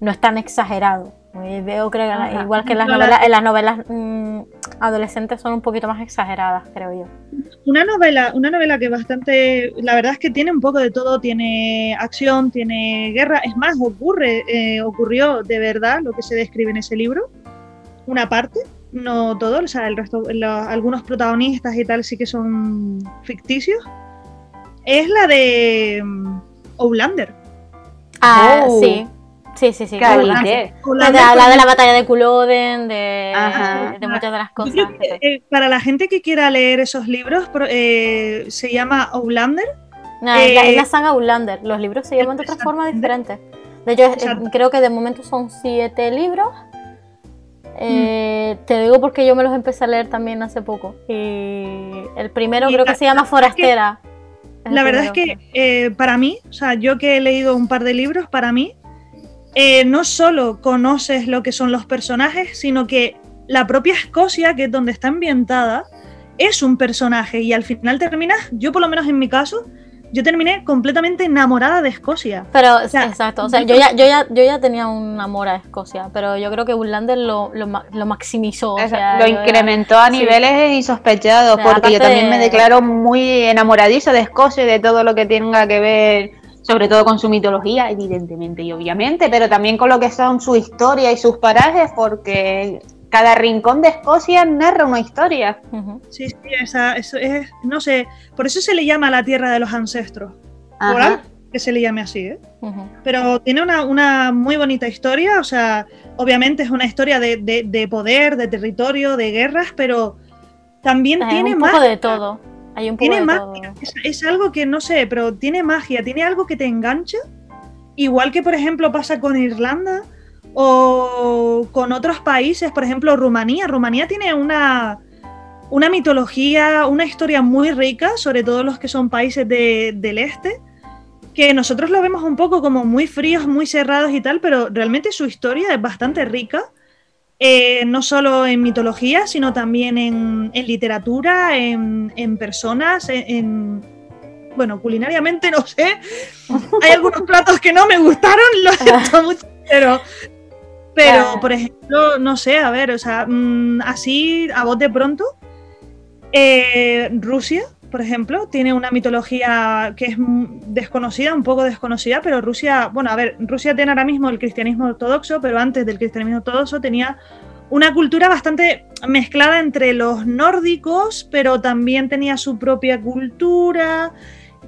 no es tan exagerado. Eh, Veo creo que Ajá. igual que en las No, la- novelas, en las novelas mm, adolescentes son un poquito más exageradas, creo yo. Una novela, una novela que bastante, la verdad es que tiene un poco de todo, tiene acción, tiene guerra, es más, ocurre, eh, ocurrió de verdad lo que se describe en ese libro, una parte, no todo, o sea, el resto, lo- algunos protagonistas y tal sí que son ficticios, es la de mm, Outlander. Ah, Oh. sí. Sí, sí, sí. Habla de la batalla de Culloden, de, Ajá. de muchas de las Yo cosas. creo que, eh, para la gente que quiera leer esos libros, eh, se llama Outlander. No, es, la, eh, es la saga Outlander. Los libros se llaman de otra forma Exactamente. diferente. De hecho, creo que de momento son siete libros. Eh, Mm. Te digo porque yo me los empecé a leer también hace poco. Y el primero Y creo la- que se llama es que- Forastera. La verdad es que eh, para mí, o sea, yo que he leído un par de libros, para mí, eh, no solo conoces lo que son los personajes, sino que la propia Escocia, que es donde está ambientada, es un personaje y al final terminas, yo por lo menos en mi caso, yo terminé completamente enamorada de Escocia. Pero, sea, exacto, o sea, yo yo ya, yo, ya, yo ya tenía un amor a Escocia, pero yo creo que Outlander lo, lo, ma- lo maximizó. o Eso, sea, lo incrementó a sí. niveles insospechados, O sea, porque yo también me de- declaro muy enamoradiza de Escocia y de todo lo que tenga que ver, sobre todo con su mitología, evidentemente y obviamente, pero también con lo que son su historia y sus parajes, porque cada rincón de Escocia narra una historia. Sí, sí, esa, eso es, no sé, por eso se le llama la tierra de los ancestros, por algo que se le llame así, ¿eh? Pero tiene una, una muy bonita historia, o sea, obviamente es una historia de, de- de poder, de territorio, de guerras, pero también Hay tiene un poco más. de todo. Hay un poco Tiene de todo. Es, es algo que no sé, pero tiene magia, tiene algo que te engancha, igual que por ejemplo pasa con Irlanda o con otros países, por ejemplo Rumanía. Rumanía tiene una, una mitología, una historia muy rica, sobre todo los que son países de- del este, que nosotros lo vemos un poco como muy fríos, muy cerrados y tal, pero realmente su historia es bastante rica. Eh, no solo en mitología, sino también en, en literatura, en, en personas, en, en- Bueno, culinariamente no sé. Hay algunos platos que no me gustaron, lo siento mucho, pero... Pero, por ejemplo, no sé, a ver, o sea, mm, así a voz de pronto, eh, Rusia, por ejemplo, tiene una mitología que es desconocida, un poco desconocida, pero Rusia, bueno, a ver, Rusia tiene ahora mismo el cristianismo ortodoxo, pero antes del cristianismo ortodoxo tenía una cultura bastante mezclada entre los nórdicos, pero también tenía su propia cultura,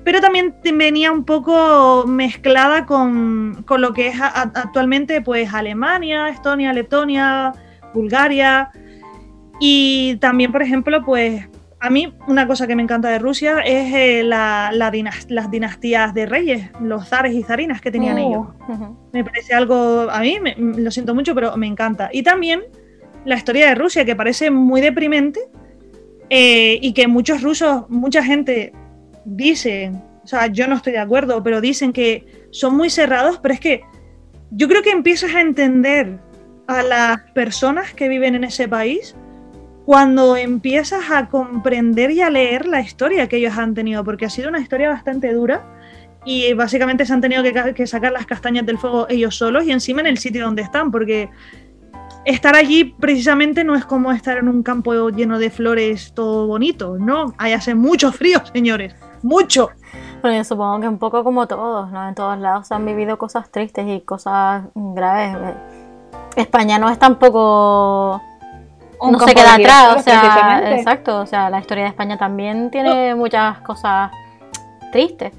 pero también venía un poco mezclada con, con lo que es actualmente pues Alemania, Estonia, Letonia, Bulgaria. Y también, por ejemplo, pues a mí una cosa que me encanta de Rusia es eh, la- las dinastías de reyes, los zares y zarinas que tenían Oh. ellos. Me parece algo, a mí me- lo siento mucho, pero me encanta. Y también la historia de Rusia, que parece muy deprimente, eh, y que muchos rusos, mucha gente dicen, o sea, yo no estoy de acuerdo, pero dicen que son muy cerrados, pero es que yo creo que empiezas a entender a las personas que viven en ese país cuando empiezas a comprender y a leer la historia que ellos han tenido, porque ha sido una historia bastante dura y básicamente se han tenido que, que sacar las castañas del fuego ellos solos y encima en el sitio donde están, porque estar allí precisamente no es como estar en un campo lleno de flores todo bonito, ¿no? Ahí hace mucho frío, señores, mucho. Bueno, yo supongo que un poco como todos, ¿no? En todos lados han vivido cosas tristes y cosas graves. España no es tampoco... no se queda atrás, o sea, exacto, o sea, la historia de España también tiene muchas cosas tristes.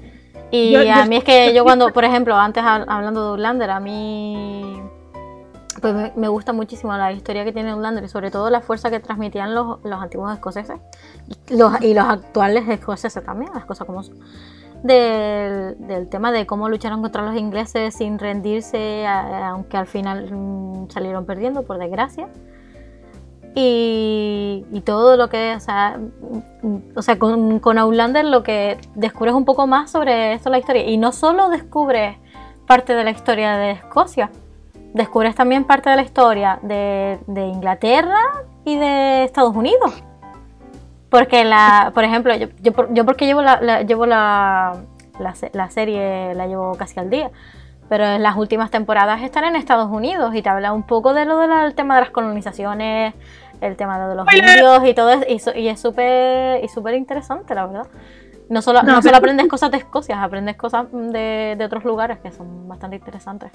Y a mí es que yo cuando, por ejemplo, antes hablando de Outlander, a mí pues me, gusta muchísimo la historia que tiene Outlander y sobre todo la fuerza que transmitían los, antiguos escoceses y los, y los actuales escoceses también, las cosas como son. Del, tema de cómo lucharon contra los ingleses sin rendirse, aunque al final mm, salieron perdiendo, por desgracia. Y, todo lo que, o sea, o sea con, con Outlander lo que descubres un poco más sobre esto la historia. Y no solo descubres parte de la historia de Escocia, descubres también parte de la historia de, Inglaterra y de Estados Unidos. Porque la, por ejemplo, yo, yo, porque llevo la, llevo la, la, serie, la llevo casi al día. Pero en las últimas temporadas están en Estados Unidos y te habla un poco de lo del tema de las colonizaciones, el tema de los indios y todo eso. Y, es súper y súper interesante, la verdad. No solo, no, solo aprendes cosas de Escocia, aprendes cosas de, de otros lugares que son bastante interesantes.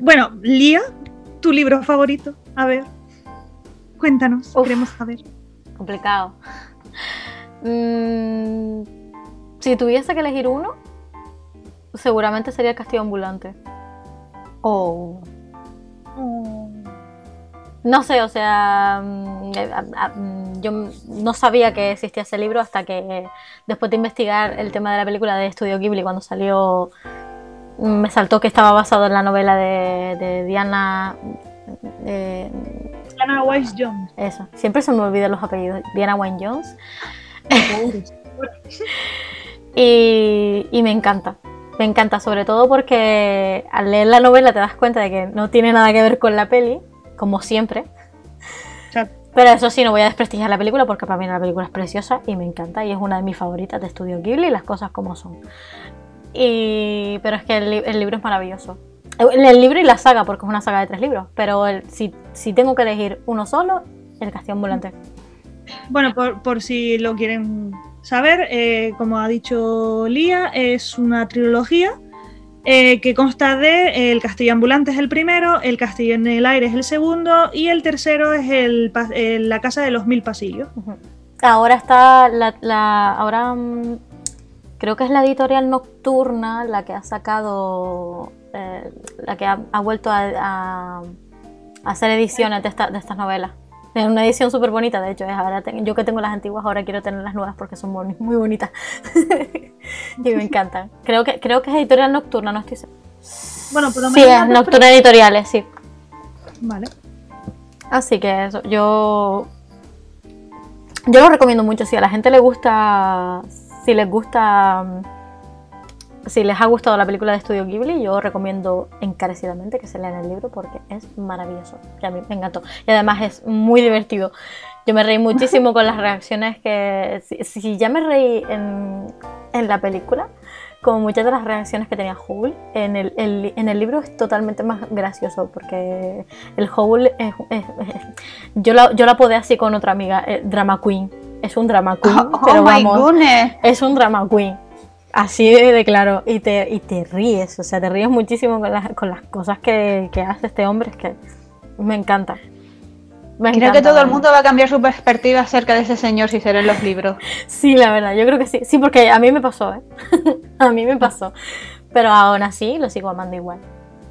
Bueno, Lía, tu libro favorito. A ver, cuéntanos, queremos saber. Complicado. Mm, si tuviese que elegir uno, seguramente sería El Castillo Ambulante. Oh. oh. No sé, o sea, mm, eh, mm, yo no sabía que existía ese libro hasta que después de investigar el tema de la película de Estudio Ghibli cuando salió me saltó que estaba basado en la novela de, Diana. Diana Wynne Jones. Eso, siempre se me olvidan los apellidos. Diana Wynne Jones. y, y me encanta. Me encanta, sobre todo porque al leer la novela te das cuenta de que no tiene nada que ver con la peli, como siempre. Pero eso sí, no voy a desprestigiar la película porque para mí la película es preciosa y me encanta y es una de mis favoritas de Estudio Ghibli, las cosas como son. Y, pero es que el, libro es maravilloso. El, libro y la saga, porque es una saga de tres libros. Pero si, si, tengo que elegir uno solo, el Castillo Ambulante. Bueno, por, si lo quieren saber, eh, como ha dicho Lía, es una trilogía eh, que consta de El Castillo Ambulante es el primero, El Castillo en el Aire es el segundo y el tercero es el, La Casa de los Mil Pasillos. Ahora está la, ahora mm, Creo que es la editorial Nocturna la que ha sacado, eh, la que ha, vuelto a, hacer ediciones de, estas novelas. Es una edición súper bonita, de hecho. ahora yo que tengo las antiguas, ahora quiero tener las nuevas porque son muy, bonitas. y me encantan. Creo que, creo que es editorial Nocturna, no estoy segura. Bueno, pero Sí, es Nocturna Editoriales, sí. Vale. Así que eso, yo. Yo lo recomiendo mucho. Si a la gente le gusta si les gusta, si les ha gustado la película de Estudio Ghibli, yo recomiendo encarecidamente que se lean el libro porque es maravilloso. Y a mí me encantó. Y además es muy divertido. Yo me reí muchísimo con las reacciones que. Si, ya me reí en, la película, como muchas de las reacciones que tenía Howl, en el, en el libro es totalmente más gracioso porque el Howl es, yo, la, yo la podé así con otra amiga, eh, Drama Queen es un drama queen, oh, pero oh vamos, es un drama queen. Así de, claro, y te, y te ríes, o sea, te ríes muchísimo con las, con las cosas que, hace este hombre, es que me encanta. Creo que todo el mundo va a cambiar su perspectiva acerca de ese señor si se leen los libros. Sí, la verdad, yo creo que sí. Sí, porque a mí me pasó, ¿eh? a mí me pasó. Pero aún así lo sigo amando igual.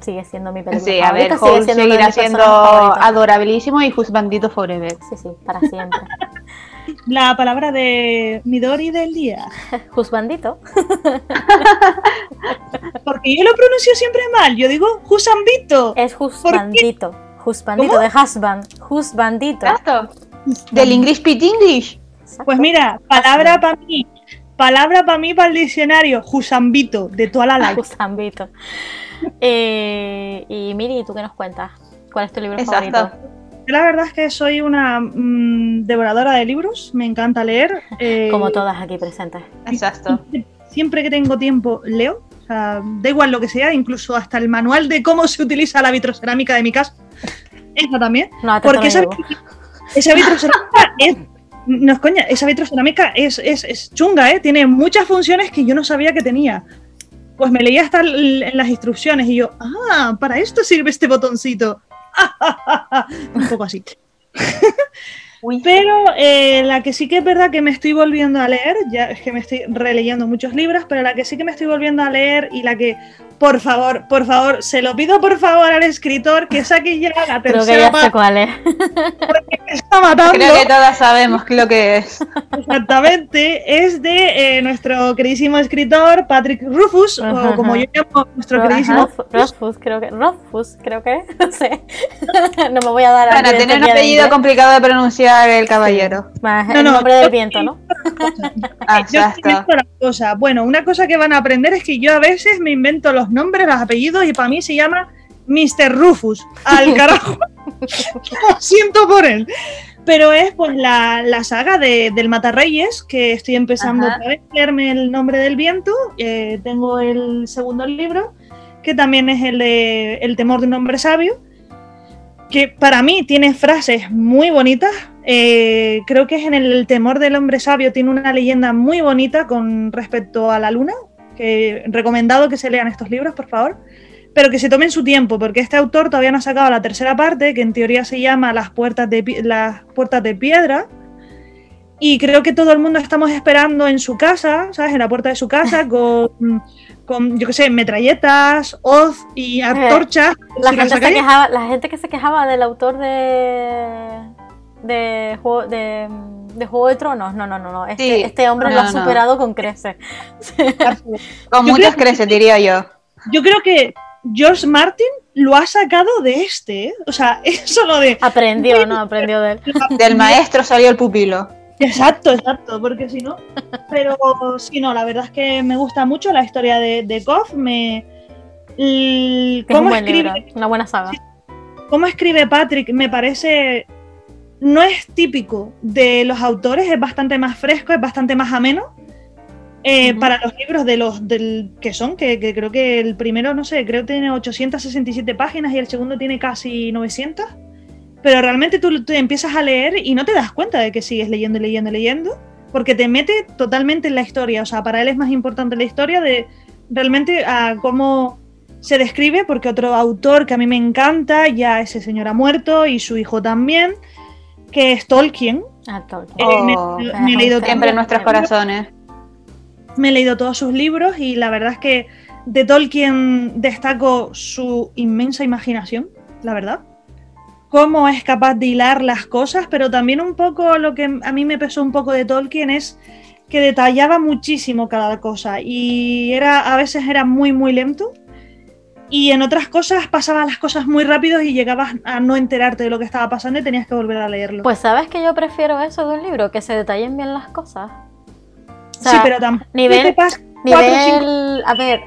Sigue siendo mi película. Sí, a ver, sigue seguirá siendo adorabilísimo y Bandito Forever. Sí, sí, para siempre. La palabra de Midori del día. Juzbandito. Porque yo lo pronuncio siempre mal. Yo digo Jusambito. Es Juzbandito. Juzbandito de husband. Juzbandito. Exacto. Del English Pit English. Pues mira, palabra para mí, palabra para mí para el diccionario, Jusambito, de toda la live. Jusambito. Eh, y Miri, ¿tú qué nos cuentas? ¿Cuál es tu libro Exacto. favorito? La verdad es que soy una mm, devoradora de libros, me encanta leer. eh, Como todas aquí presentes. Exacto. Siempre que tengo tiempo leo, o sea, da igual lo que sea, incluso hasta el manual de cómo se utiliza la vitrocerámica de mi casa. Esa también. No, Porque esa, esa vitrocerámica es. No es coña, esa vitrocerámica es, es, es chunga, ¿eh? Tiene muchas funciones que yo no sabía que tenía. Pues me leía hasta en las instrucciones y yo, ah, para esto sirve este botoncito. Un poco así. Pero eh, la que sí que es verdad que me estoy volviendo a leer, ya es que me estoy releyendo muchos libros, pero la que sí que me estoy volviendo a leer y la que, por favor, por favor, se lo pido por favor al escritor que saque ya la Creo que tercera ya sé cuál es. que me está matando. Creo que todas sabemos lo que es. Exactamente, es de eh, nuestro queridísimo escritor Patrick Rufus, Ajá, o como ajá. yo llamo nuestro Ajá, queridísimo. Rothfuss, creo que. Rothfuss, creo que. No sé. no me voy a dar Bueno, aquí tiene un apellido complicado de pronunciar el caballero. Más No, el no, nombre del yo- viento, ¿no? Ah, Yo Exacto. invento las cosas. Bueno, una cosa que van a aprender es que yo a veces me invento los nombres, los apellidos y para mí se llama Mr. Rufus. Al carajo. Lo siento por él. Pero es pues la, la saga de, del Matarreyes, que estoy empezando Ajá. otra vez a leerme el nombre del viento. Eh, tengo el segundo libro, que también es el de El temor de un hombre sabio, que para mí tiene frases muy bonitas. Eh, creo que es en el, El temor del hombre sabio, tiene una leyenda muy bonita con respecto a la luna, que recomendado que se lean estos libros, por favor pero que se tomen su tiempo, porque este autor todavía no ha sacado la tercera parte, que en teoría se llama Las puertas de, las puertas de piedra. Y creo que todo el mundo estamos esperando en su casa, ¿sabes? En la puerta de su casa, con, con yo qué sé, metralletas, hoz y antorchas. La Si gente, se quejaba, la gente que se quejaba del autor de. De Juego de, de Juego de Tronos. No, no, no, no. Este, Sí. este hombre No, lo ha no. superado con creces. Con Yo muchas creces, diría yo. Yo creo que George Martin lo ha sacado de este, ¿eh? O sea, eso lo de... Aprendió, ¿no? Aprendió de él. Del maestro salió el pupilo. Exacto, exacto, porque si no. Pero sí, no, la verdad es que me gusta mucho la historia de, de Goff. Me. es un ¿Cómo buen escribe, libro, una buena saga. cómo escribe Patrick? Me parece. No es típico de los autores, es bastante más fresco, es bastante más ameno. eh. Para los libros de los del, que son, que, que creo que el primero, no sé, creo que tiene 867 páginas y el segundo tiene casi 900. Pero realmente tú, tú empiezas a leer y no te das cuenta de que sigues leyendo y leyendo y leyendo, porque te mete totalmente en la historia. O sea, para él es más importante la historia de realmente a cómo se describe, porque otro autor que a mí me encanta, ya ese señor ha muerto y su hijo también, que es Tolkien. Ah, Tolkien. Eh, me- Oh, me, he leído Siempre en nuestros corazones. me he leído todos sus libros y la verdad es que de Tolkien destaco su inmensa imaginación, la verdad. Cómo es capaz de hilar las cosas, pero también un poco lo que a mí me pesó un poco de Tolkien es que detallaba muchísimo cada cosa y era a veces era muy muy lento y en otras cosas pasaba las cosas muy rápido y llegabas a no enterarte de lo que estaba pasando y tenías que volver a leerlo. Pues sabes que yo prefiero eso de un libro, que se detallen bien las cosas. O sea, sí, pero tampoco Nivel, a ver,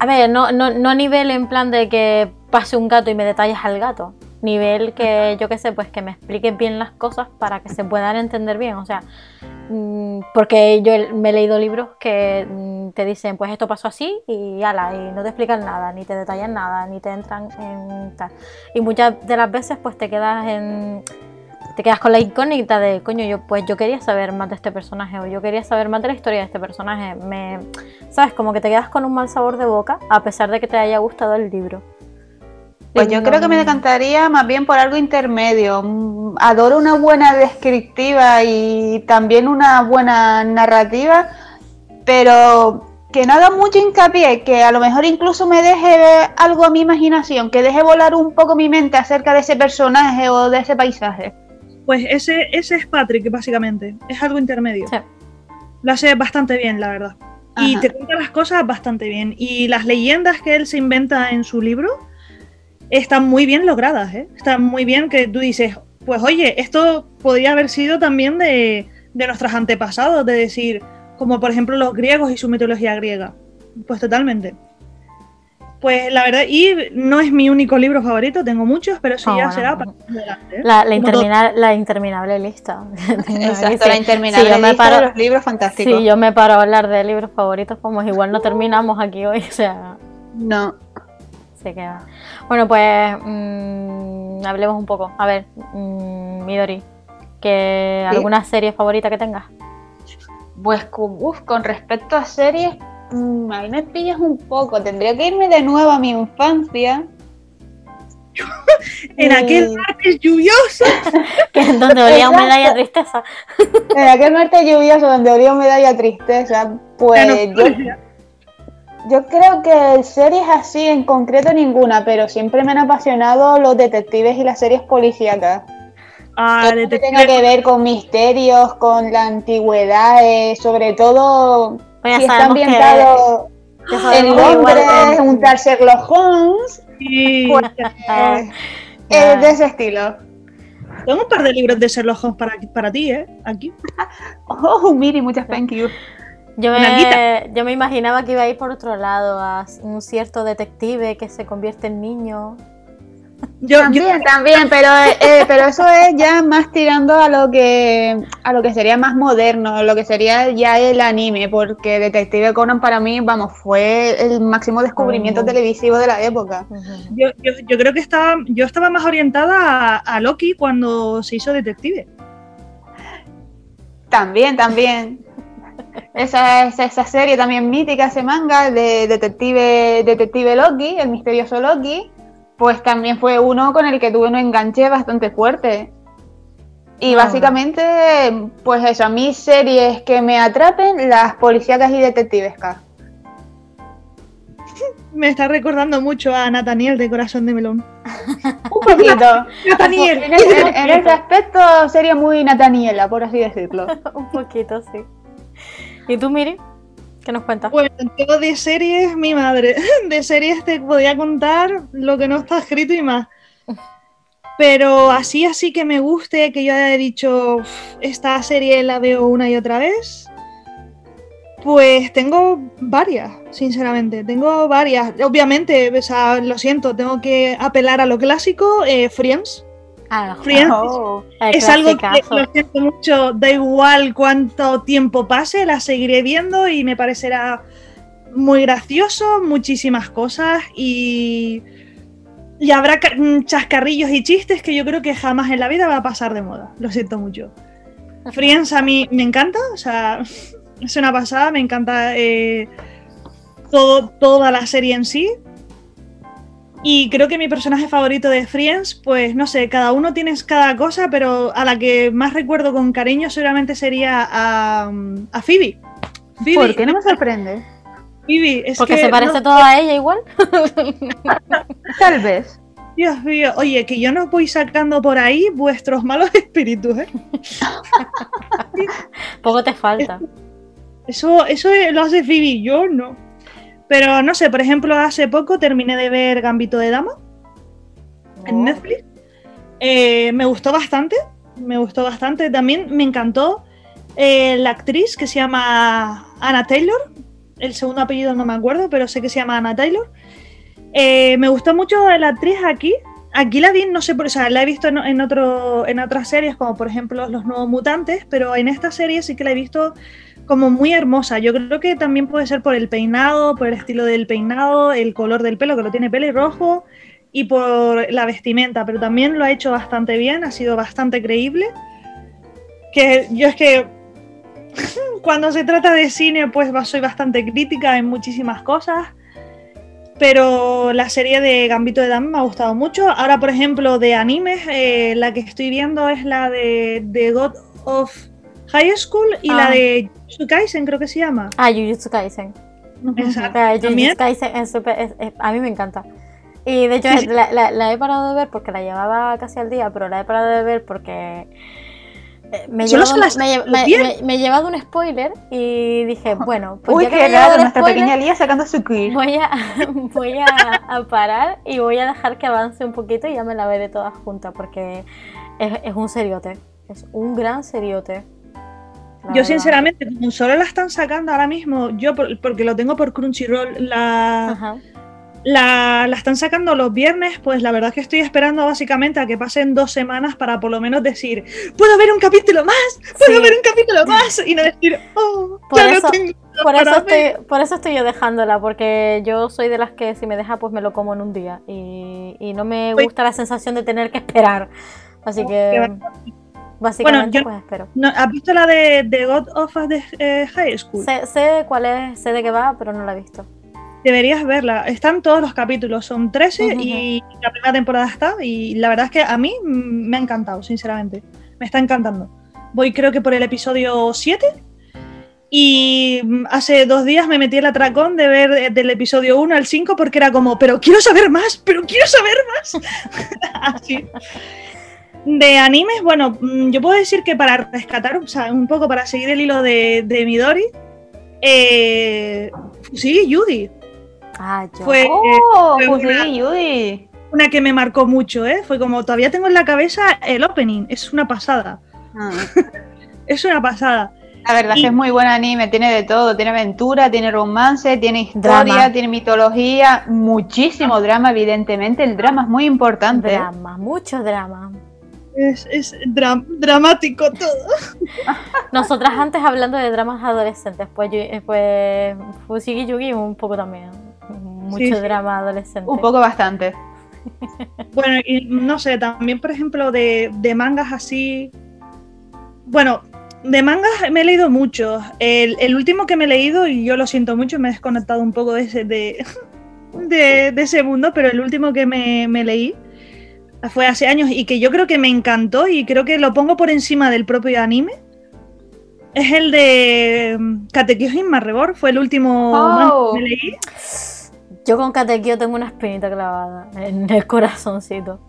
a ver, no, no, no nivel en plan de que pase un gato y me detalles al gato. Nivel que yo qué sé, pues que me expliquen bien las cosas para que se puedan entender bien. O sea, mm, porque yo me he leído libros que mm, te dicen, pues esto pasó así y ala, y no te explican nada, ni te detallan nada, ni te entran en tal. Y muchas de las veces pues te quedas en te quedas con la incógnita de, coño, yo pues yo quería saber más de este personaje o yo quería saber más de la historia de este personaje. Me, ¿Sabes? Como que te quedas con un mal sabor de boca a pesar de que te haya gustado el libro. Pues yo creo que me decantaría más bien por algo intermedio. Mm, Adoro una buena descriptiva y también una buena narrativa, pero que no haga mucho hincapié, que a lo mejor incluso me deje algo a mi imaginación, que deje volar un poco mi mente acerca de ese personaje o de ese paisaje. Pues ese, ese es Patrick, básicamente. Es algo intermedio. Sí. Lo hace bastante bien, la verdad. Y te cuenta las cosas bastante bien. Y las leyendas que él se inventa en su libro están muy bien logradas, ¿eh? Están muy bien que tú dices, pues oye, esto podría haber sido también de, de nuestros antepasados, de decir, como por ejemplo los griegos y su mitología griega. Pues totalmente. Pues la verdad, y no es mi único libro favorito, tengo muchos, pero eso Ah, ya bueno. será para adelante, ¿eh? La, la, Como todo. intermina- la interminable lista. Exacto, Sí, la interminable sí, yo me lista paro- de los libros fantásticos. Si yo me paro a hablar de libros favoritos, pues igual no terminamos aquí hoy. O sea, No. Se queda. Bueno, pues mm, hablemos un poco. A ver, mm, Midori, que Sí. ¿alguna serie favorita que tengas? Pues con, uf, con respecto a series, mm, ahí me pillas un poco. Tendría que irme de nuevo a mi infancia. En aquel martes lluvioso. Que donde olía y tristeza. En aquel martes lluvioso donde olía medalla tristeza, pues yo, yo creo que series así en concreto ninguna, pero siempre me han apasionado los detectives y las series policíacas. Ah, lo que tenga que ver con misterios, con la antigüedad, eh, sobre todo Pues si está ambientado en Londres, un tal Sherlock Holmes, Sí. pues, eh, es de ese estilo. Tengo un par de libros de Sherlock Holmes para, para ti, ¿eh? Aquí. Oh, Miri, muchas thank you. Yo me, yo me imaginaba que iba a ir por otro lado, a un cierto detective que se convierte en niño. Yo, yo- También, también, pero, eh, pero eso es ya más tirando a lo que a lo que sería más moderno, lo que sería ya el anime, porque Detective Conan para mí, vamos, fue el máximo descubrimiento televisivo de la época. yo, yo, yo creo que estaba, yo estaba más orientada a, a Loki cuando se hizo detective. También, también. Esa, esa, esa serie también mítica, ese manga de Detective, Detective Loki, el misterioso Loki, pues también fue uno con el que tuve un enganche bastante fuerte. Y Ah. básicamente, pues eso, a mí series que me atrapen, las policíacas y detectivescas. Me está recordando mucho a Nathaniel de Corazón de Melón. Un poquito. Nathaniel. En, ese- en- en ese aspecto sería muy Nataniela, por así decirlo. un poquito, sí. ¿Y tú, Miri? ¿Qué nos cuentas? Bueno, yo de series, mi madre. De series te podía contar lo que no está escrito y más. Pero así, así que me guste, que yo haya dicho, "Uf, esta serie la veo una y otra vez. Pues tengo varias, sinceramente. Tengo varias. Obviamente, o sea, lo siento, tengo que apelar a lo clásico. Eh, Friends. Ah, Friends Oh. es algo que lo siento mucho, da igual cuánto tiempo pase, la seguiré viendo y me parecerá muy gracioso, muchísimas cosas y, y habrá mm, chascarrillos y chistes que yo creo que jamás en la vida va a pasar de moda, lo siento mucho. Friends a mí me encanta, o sea, es una pasada, me encanta eh, todo, toda la serie en sí. Y creo que mi personaje favorito de Friends, pues no sé, cada uno tiene cada cosa, pero a la que más recuerdo con cariño seguramente sería a, a Phoebe. Phoebe, ¿Por qué no me sorprende? Phoebe, es Porque que, se parece no- todo a ella igual. Tal vez. Dios mío, oye, que yo no voy sacando por ahí vuestros malos espíritus, ¿eh? Poco te falta. Eso, eso lo hace Phoebe, yo no. Pero no sé, por ejemplo, hace poco terminé de ver Gambito de Dama en Oh. Netflix. Eh, me gustó bastante, me gustó bastante. También me encantó eh, la actriz que se llama Anna Taylor. El segundo apellido no me acuerdo, pero sé que se llama Anna Taylor. Eh, me gustó mucho la actriz aquí. Aquí la vi, no sé, por, o sea, la he visto en, en otro, en otras series, como por ejemplo Los Nuevos Mutantes, pero en esta serie sí que la he visto como muy hermosa. Yo creo que también puede ser por el peinado, por el estilo del peinado, el color del pelo, que lo tiene pelirrojo, y por la vestimenta, pero también lo ha hecho bastante bien, ha sido bastante creíble. Que yo es que cuando se trata de cine, pues soy bastante crítica en muchísimas cosas. Pero la serie de Gambito de Dama me ha gustado mucho. Ahora, por ejemplo, de animes, eh, la que estoy viendo es la de, de God of High School y Ah. la de Jujutsu Kaisen, creo que se llama. Ah, Jujutsu Kaisen. Esa, O sea, Jujutsu. Kaisen es súper- es- es- a mí me encanta. Y de hecho Sí, sí. La, la- la he parado de ver porque la llevaba casi al día, pero la he parado de ver porque eh, me, he llevado las- me, me- me- he llevado un spoiler y dije, bueno, pues Uy, ya que qué raro, nuestra spoiler, pequeña Lía sacando su queer. voy a, voy a, a parar y voy a dejar que avance un poquito y ya me la veré toda junta porque es, es un seriote. es un gran seriote. La Yo verdad. sinceramente, como solo la están sacando ahora mismo, yo por- porque lo tengo por Crunchyroll, la, Ajá. la, la están sacando los viernes, pues la verdad es que estoy esperando básicamente a que pasen dos semanas para por lo menos decir, puedo ver un capítulo más, puedo Sí. ver un capítulo más, y no decir, oh, Por ya eso- tengo Por eso, ver". estoy, por eso estoy yo dejándola, porque yo soy de las que si me deja, pues me lo como en un día. Y, y no me Uy. gusta la sensación de tener que esperar. Así Oh, que básicamente yo- pues espero. No, ¿Has visto la de The God of the eh, High School? Sé, sé cuál es, sé de qué va, pero no la he visto. Deberías verla. Están todos los capítulos, son 13 Ujú, y la primera temporada está. Y la verdad es que a mí me ha encantado, sinceramente. Me está encantando. Voy creo que por el episodio 7. Y hace dos días me metí el atracón de ver eh, del episodio 1 al 5 porque era como, pero quiero saber más, pero quiero saber más. Así. De animes, bueno, mm, yo puedo decir que para rescatar, o sea, un poco para seguir el hilo de, de Midori, eh, sí, Judy. Ah, yo. Fue eh, ¡Oh! fue Pues una- sí, Judy. una que me marcó mucho, ¿eh? Fue como, todavía tengo en la cabeza el opening, es una pasada, Ah. es una pasada. La verdad es que es muy buen anime, tiene de todo, tiene aventura, tiene romance, tiene historia, Drama. tiene mitología, muchísimo drama, evidentemente, el drama es muy importante. ¿eh? Drama, mucho drama. Es, es dra- dramático todo. Nosotras antes hablando de dramas adolescentes, pues, yo- eh, pues Fusigi Yugi un poco también. Mucho Sí, sí. drama adolescente. Un poco bastante. Bueno, y no sé, también por ejemplo de, de mangas así. Bueno, de mangas me he leído muchos. El, el último que me he leído, y yo lo siento mucho, me he desconectado un poco de ese, de, de, de ese mundo, pero el último que me, me leí fue hace años y que yo creo que me encantó y creo que lo pongo por encima del propio anime. Es el de mm, Katekyoin Marrebor, fue el último Oh. que leí. Yo con Katekyo tengo una espinita clavada en el corazoncito.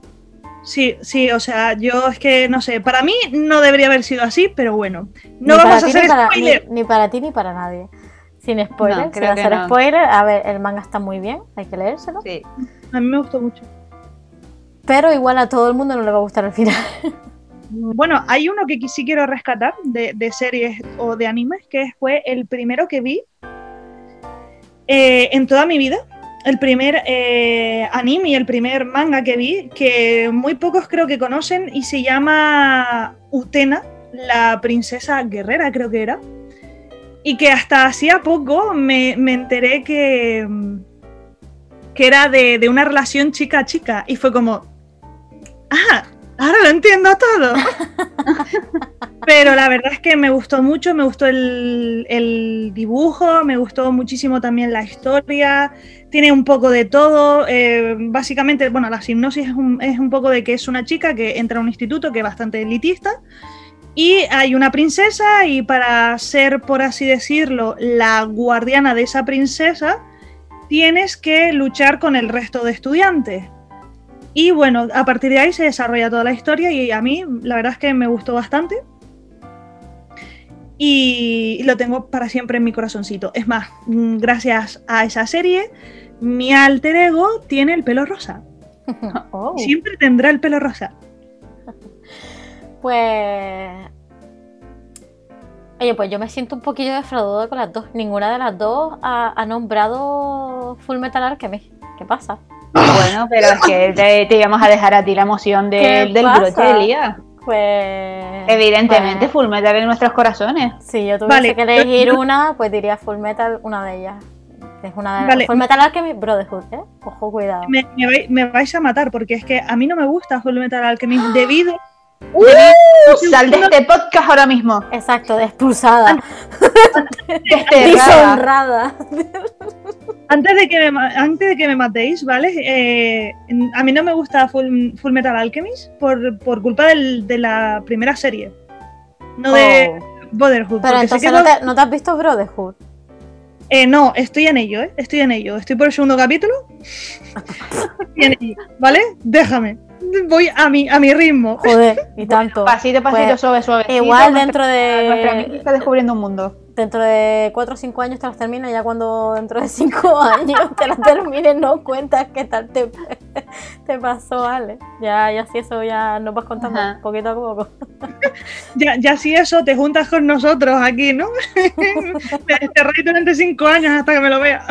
Sí, sí, o sea, yo es que no sé, para mí no debería haber sido así, pero bueno, no vamos a hacer ni para, spoiler. ni- ni para ti ni para nadie. Sin spoiler, No, sin hacer no. spoiler. A ver, el manga está muy bien, hay que leérselo. Sí. A mí me gustó mucho. Pero igual a todo el mundo no le va a gustar el final. Bueno, hay uno que sí quiero rescatar de, series o de animes, que fue el primero que vi eh, en toda mi vida. El primer eh, anime el primer manga que vi, que muy pocos creo que conocen, y se llama Utena, la princesa guerrera, creo que era. Y que hasta hacía poco me, me enteré que, que era de, de una relación chica-chica. Y fue como, ah, ahora lo entiendo todo. Pero la verdad es que me gustó mucho, me gustó el, dibujo, me gustó muchísimo también la historia, tiene un poco de todo. eh, básicamente, bueno, la hipnosis es un poco de que es una chica que entra a un instituto que es bastante elitista y hay una princesa y para ser, por así decirlo, la guardiana de esa princesa, tienes que luchar con el resto de estudiantes. Y bueno, a partir de ahí se desarrolla toda la historia y a mí la verdad es que me gustó bastante. Y lo tengo para siempre en mi corazoncito. Es más, mm, gracias a esa serie, mi alter ego tiene el pelo rosa. Oh. Siempre tendrá el pelo rosa. Pues. Oye, pues yo me siento un poquillo defraudada con las dos. Ninguna de las dos ha, ha nombrado Full Metal Alchemist. ¿Qué pasa? Bueno, pero es que te, te íbamos a dejar a ti la emoción de- ¿Qué del pasa? broche del día. Pues. Evidentemente, pues, Full Metal en nuestros corazones. si yo tuviese Vale, que elegir yo- una, pues diría Full Metal, una de ellas. Es una de Vale. Full Metal Alchemist Brotherhood, ¿eh? Ojo, cuidado. Me, me vais, me vais a matar porque es que a mí no me gusta Full Metal Alchemist debido ¡Uh! Sal de este podcast ahora mismo. Exacto, expulsada, Desterrada. deshonrada. Antes de que me, antes de que me matéis, ¿vale? Eh, a mí no me gusta Full, Full Metal Alchemist por, por culpa del- de la primera serie. No de Oh. Brotherhood. Pero entonces que no te, no te has visto Brotherhood. eh, no, estoy en ello, ¿eh? Estoy en ello. Estoy por el segundo capítulo. Estoy en ello, ¿vale? Déjame. Voy a mi, a mi ritmo. Joder, y tanto. Pasito, pasito, Pues, suave, suave. Igual dentro Nuestra de. amiga está descubriendo un mundo. dentro de 4 o 5 años te las terminas, ya cuando dentro de 5 años te las termines no cuentas qué tal te, te pasó, ¿vale? Ya, ya si eso ya nos vas contando Ajá. poquito a poco. Ya, ya si eso, te juntas con nosotros aquí, ¿no? Te reí durante cinco años hasta que me lo vea.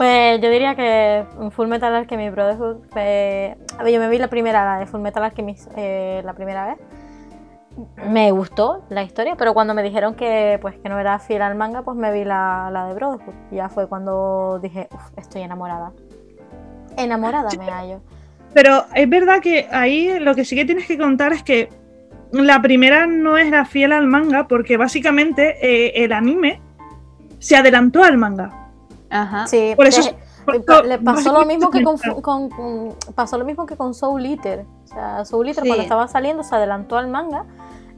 Pues yo diría que Full Metal Alchemy Brotherhood fue... A ver, yo me vi la primera, la de Full Metal Alchemist, eh, la primera vez. Me gustó la historia, pero cuando me dijeron que, pues, que no era fiel al manga, pues me vi la, la de Brotherhood. Ya fue cuando dije, uff, estoy enamorada. Enamorada me hallo. Pero es verdad que ahí lo que sí que tienes que contar es que la primera no era fiel al manga porque básicamente eh, el anime se adelantó al manga. Ajá. Sí, Por eso- le- por le, eso le pasó lo mismo que con, básicamente- con- con- pasó lo mismo que con Soul Eater. O sea, Soul Eater Sí. cuando estaba saliendo se adelantó al manga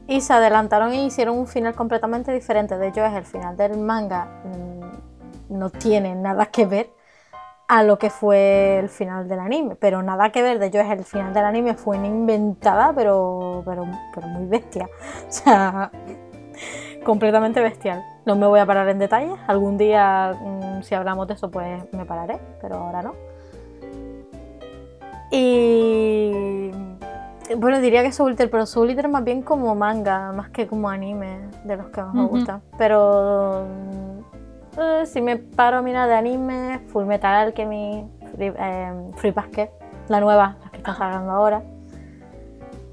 y se adelantaron e hicieron un final completamente diferente. De hecho, es el final del manga mm, no tiene nada que ver a lo que fue el final del anime, pero nada que ver. De hecho, es el final del anime fue una inventada, pero pero, pero muy bestia. O sea, completamente bestial. No me voy a parar en detalles. Algún día, mm, si hablamos de eso, pues me pararé, pero ahora no. Y bueno, diría que Soul Eater, pero Soul Eater más bien como manga, más que como anime, de los que más me gustan. Pero eh, si me paro a mirar de anime, Full Metal Alchemy, Free, eh, Free Basket, la nueva, la que está sacando ahora.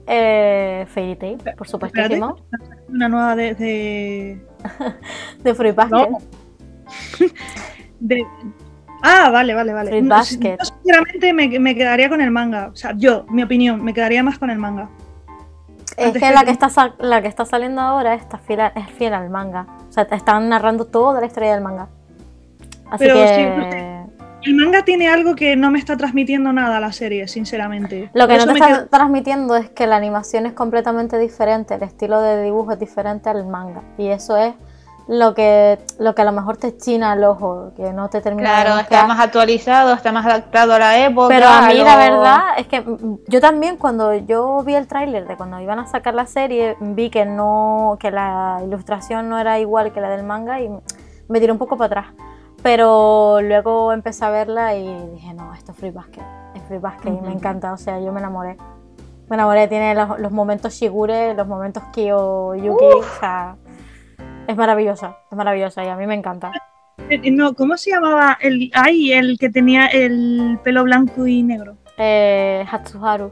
Eh, Fairy Tail, por supuestísimo. Una nueva de, de, De Free Basket. No. de- Ah, vale, vale, vale. Fruit Basket. yo sinceramente me, me quedaría con el manga. O sea, yo, mi opinión, me quedaría más con el manga. Es Antes que que- la que está la que está saliendo ahora está fiel a- es fiel al manga. O sea, te están narrando toda la historia del manga. Así Pero que sí. El manga tiene algo que no me está transmitiendo nada a la serie, sinceramente. lo que Por no te me está quedo- transmitiendo es que la animación es completamente diferente, el estilo de dibujo es diferente al manga. Y eso es lo que, lo que a lo mejor te china el ojo, que no te termina de Claro, está más actualizado, está más adaptado a la época. Pero a mí la lo- verdad es que yo también cuando yo vi el tráiler de cuando iban a sacar la serie, vi que no que la ilustración no era igual que la del manga y me tiré un poco para atrás. Pero luego empecé a verla y dije, no, esto es Free Basket. Es Free Basket y me encanta, o sea, yo me enamoré. Me enamoré, tiene los, los momentos Shigure, los momentos Kyo Yuki, o sea, es maravillosa, es maravillosa y a mí me encanta. Eh, No, ¿cómo se llamaba el ay, el que tenía el pelo blanco y negro? Eh, Hatsuharu.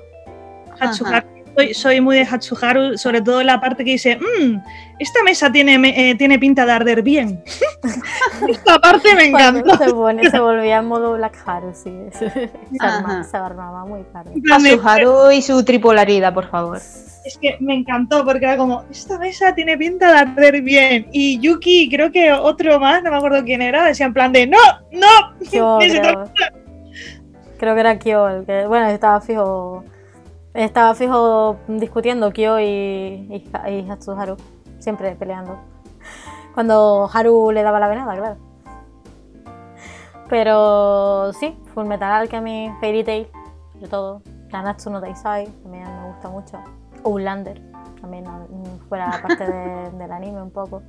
Hatsuharu. Soy, soy muy de Hatsuharu, sobre todo la parte que dice, "Mm, esta mesa tiene, eh, tiene pinta de arder bien. esta parte me encantó. se, pone- se volvía en modo Black Haru, sí. Se, armaba muy tarde. En plan A de- Suharu y su tripolaridad, por favor. Es que me encantó porque era como, esta mesa tiene pinta de arder bien. Y Yuki, creo que otro más, no me acuerdo quién era, decía en plan de, no, no. Se creo. Creo que era Kyo el que. Bueno, estaba fijo. Estaba fijo discutiendo Kyo y, y, y. Siempre peleando. Cuando Haru le daba la venada, claro. Pero sí, Full Metal Alchemy, Fairy Tail, sobre todo. Nanatsu no Taisai, también me gusta mucho. Outlander, también mm, fuera parte de- del anime un poco.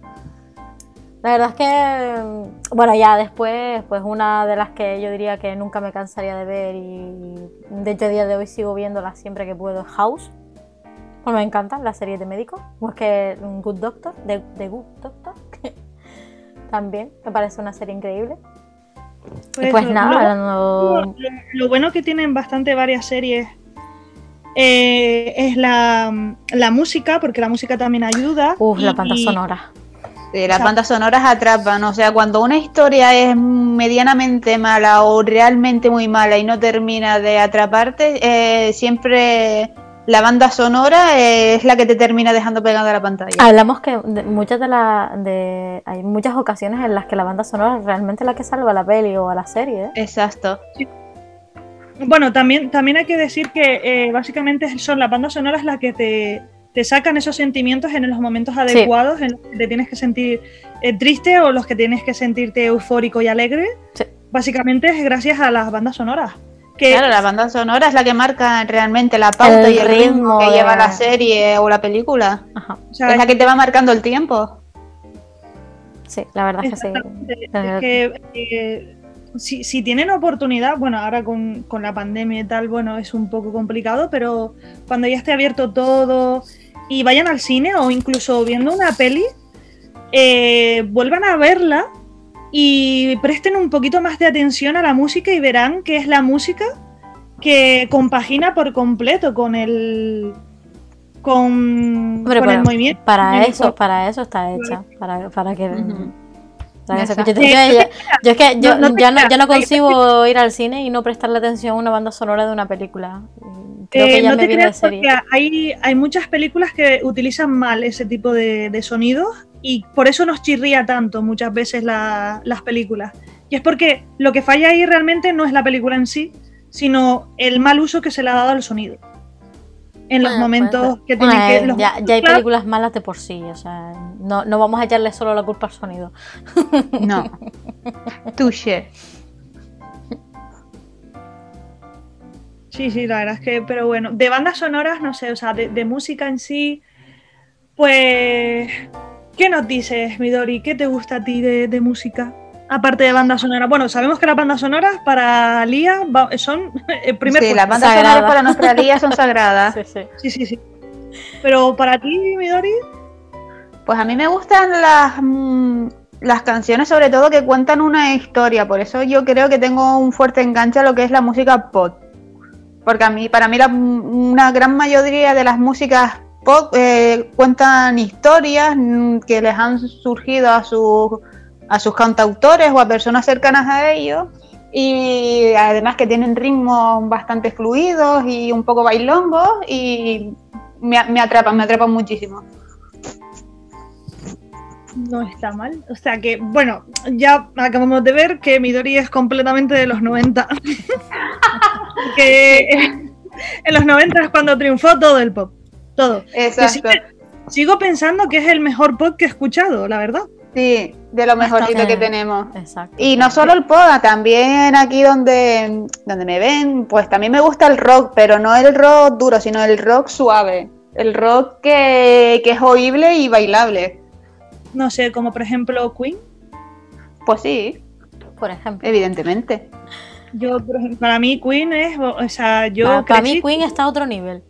La verdad es que, mm, bueno, ya después, pues una de las que yo diría que nunca me cansaría de ver y de hecho a día de hoy sigo viéndola siempre que puedo es House. Pues me encantan las series de médicos, pues que un Good Doctor, de, de Good Doctor, también me parece una serie increíble. y pues lo- nada, lo- Lo bueno que tienen bastante varias series eh, es la, la música, porque la música también ayuda. Uf, la banda sonora. Sí, las bandas sonoras atrapan, o sea, cuando una historia es medianamente mala o realmente muy mala y no termina de atraparte, eh, siempre la banda sonora eh, es la que te termina dejando pegada a la pantalla. Hablamos que de- muchas de las de hay muchas ocasiones en las que la banda sonora es realmente la que salva a la peli o a la serie. ¿eh? Exacto. Bueno, también, también hay que decir que eh, básicamente son las bandas sonoras las que te, te sacan esos sentimientos en los momentos adecuados, en los que te tienes que sentir eh, triste o los que tienes que sentirte eufórico y alegre. Sí. Básicamente es gracias a las bandas sonoras. Que Claro, la banda sonora es la que marca realmente la pauta El y el ritmo, ritmo que de- lleva la serie o la película. Ajá. o sea, Es la que te va marcando el tiempo. Sí, la verdad es que sí. Es que eh, si, si tienen oportunidad, bueno, ahora con, con la pandemia y tal, bueno, es un poco complicado, pero cuando ya esté abierto todo y vayan al cine o incluso viendo una peli, eh, vuelvan a verla y presten un poquito más de atención a la música y verán que es la música que compagina por completo con el con, Hombre, con el pero movimiento. Para eso, para eso está hecha. Para, para que. Yo, es que yo, No, no ya, no, ya no concibo ir al cine y no prestarle atención a una banda sonora de una película. Creo Eh, que ya no me te creas porque hay, hay muchas películas que utilizan mal ese tipo de, de sonidos y por eso nos chirría tanto muchas veces la- las películas. Y es porque lo que falla ahí realmente no es la película en sí, sino el mal uso que se le ha dado al sonido. En los Bueno, momentos que tienen Bueno, que... eh, los ya, ya hay películas malas de por sí, o sea, no, no vamos a echarle solo la culpa al sonido. No. Touché. Sí, sí, la verdad es que, pero bueno, de bandas sonoras, no sé, o sea, de, de música en sí, pues, ¿qué nos dices, Midori? ¿Qué te gusta a ti de, de música? Aparte de bandas sonoras. Bueno, sabemos que las bandas sonoras para Lía son el primer Sí, las bandas sonoras para nuestra liga son sagradas. Sí, sí. Sí, sí, sí. Pero para ti, Midori, Pues a mí me gustan las, mm, las canciones, sobre todo que cuentan una historia. Por eso yo creo que tengo un fuerte enganche a lo que es la música pop. Porque a mí, para mí, la- una gran mayoría de las músicas pop eh, cuentan historias mm, que les han surgido a sus, a sus cantautores o a personas cercanas a ellos. Y además que tienen ritmos bastante fluidos y un poco bailongos. Y me, me atrapan, me atrapan muchísimo. no está mal. O sea que, bueno, ya acabamos de ver que Midori es completamente de los 90. que en los 90 es cuando triunfó todo el pop. Todo. Exacto. sigue- Sigo pensando que es el mejor pop que he escuchado, la verdad. Sí, de lo mejorcito que tenemos. Exacto. Y no solo el pop, también aquí donde, donde me ven, pues también me gusta el rock, pero no el rock duro, sino el rock suave. El rock que, que es oíble y bailable. No sé, como por ejemplo Queen. Pues sí, Por ejemplo. evidentemente. Yo, por ejemplo, para mí Queen es, o sea, yo para, para mí Queen está a otro nivel.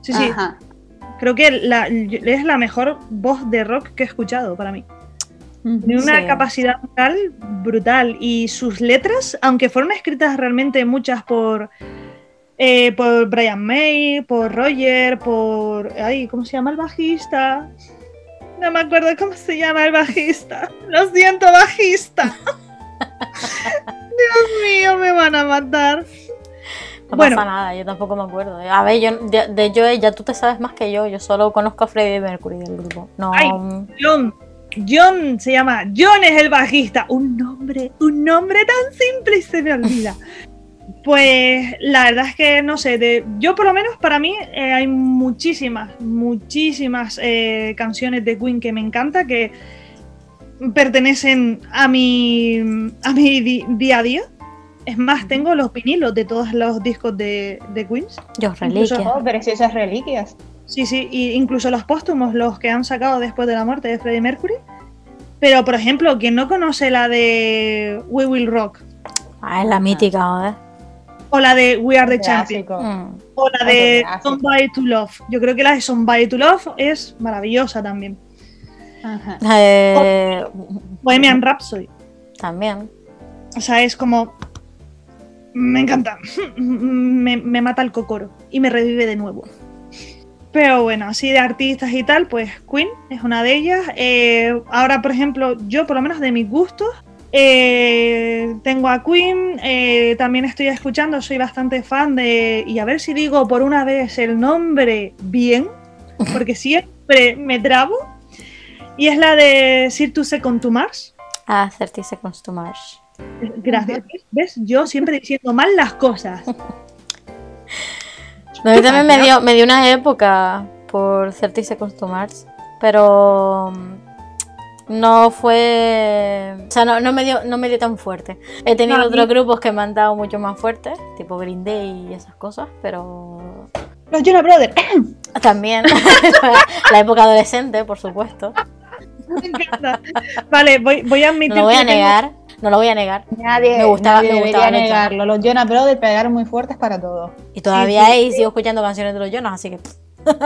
sí, sí, Ajá. creo que la- es la mejor voz de rock que he escuchado para mí. Tiene una Sí. capacidad vocal brutal y sus letras, aunque fueron escritas realmente muchas por eh, por Brian May, por Roger, por ay, ¿cómo se llama el bajista? No me acuerdo cómo se llama el bajista. Lo siento, bajista. Dios mío, me van a matar. No Bueno. pasa nada, yo tampoco me acuerdo. A ver, yo de, de ya tú te sabes más que yo. Yo solo conozco a Freddie Mercury del grupo. No. Ay. John. John se llama. John es el bajista. Un nombre, un nombre tan simple y se me olvida. Pues la verdad es que no sé, de, yo por lo menos para mí eh, hay muchísimas, muchísimas eh, canciones de Queen que me encanta, que pertenecen a mi, a mi di- día a día. Es más, tengo los vinilos de todos los discos de, de Queen. Yo, Incluso- reliquia. Oh, preciosas reliquias. Sí, sí, y incluso los póstumos, los que han sacado después de la muerte de Freddie Mercury. Pero, por ejemplo, quien no conoce la de We Will Rock, Ah, es la mítica, joder. o la de We Are the Champions. Mm. o la de. Somebody to Love. Yo creo que la de Somebody to Love es maravillosa también. Ajá. Eh, Bohemian Rhapsody. también. O sea, es como. Me encanta. Me, me mata el cocoro y me revive de nuevo. Pero bueno, así de artistas y tal, pues Queen es una de ellas. Eh, ahora, por ejemplo, yo por lo menos de mis gustos, eh, tengo a Queen, eh, también estoy escuchando, soy bastante fan de... Y a ver si digo por una vez el nombre bien, porque siempre me trabo. Y es la de Sir to Second to Mars. Ah, 30 Seconds to Mars. Gracias. ¿Ves? Yo siempre diciendo mal las cosas. No, a mí también me dio, me dio una época por 30 Seconds to Mars, pero No fue. O sea, no, no, me, dio, no me dio tan fuerte. He tenido No, otros mí- grupos que me han dado mucho más fuerte, tipo Green Day y esas cosas, pero. Los Jonas Brothers. También. la época adolescente, por supuesto. Me encanta. Vale, voy, voy a No admitir lo voy a tengo- negar. No lo voy a negar. Nadie, Me gustaba- nadie me debería gustaban los negarlo. Los Jonas Brothers pegaron muy fuertes para todo. Y todavía sí. hay, sigo escuchando canciones de los Jonas, así que.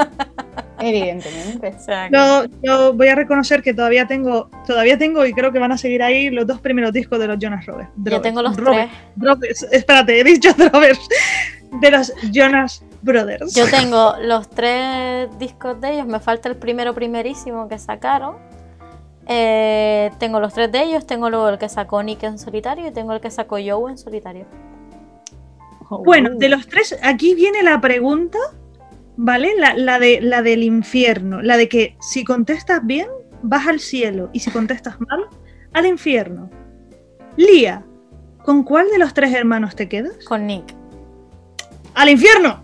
Evidentemente. Yo, yo voy a reconocer que todavía tengo, todavía tengo y creo que van a seguir ahí los dos primeros discos de los Jonas Brothers. Yo tengo los tres. Brothers. Espérate, he dicho Brothers. De los Jonas Brothers. Yo tengo los tres discos de ellos, me falta el primero primerísimo que sacaron. Eh, tengo los tres de ellos, tengo luego el que sacó Nick en solitario y tengo el que sacó Joe en solitario. Bueno, Uh. de los tres, aquí viene la pregunta, ¿vale? La, la de, la del infierno. La de que si contestas bien, vas al cielo. Y si contestas mal, al infierno. Lía, ¿con cuál de los tres hermanos te quedas? Con Nick. ¡Al infierno!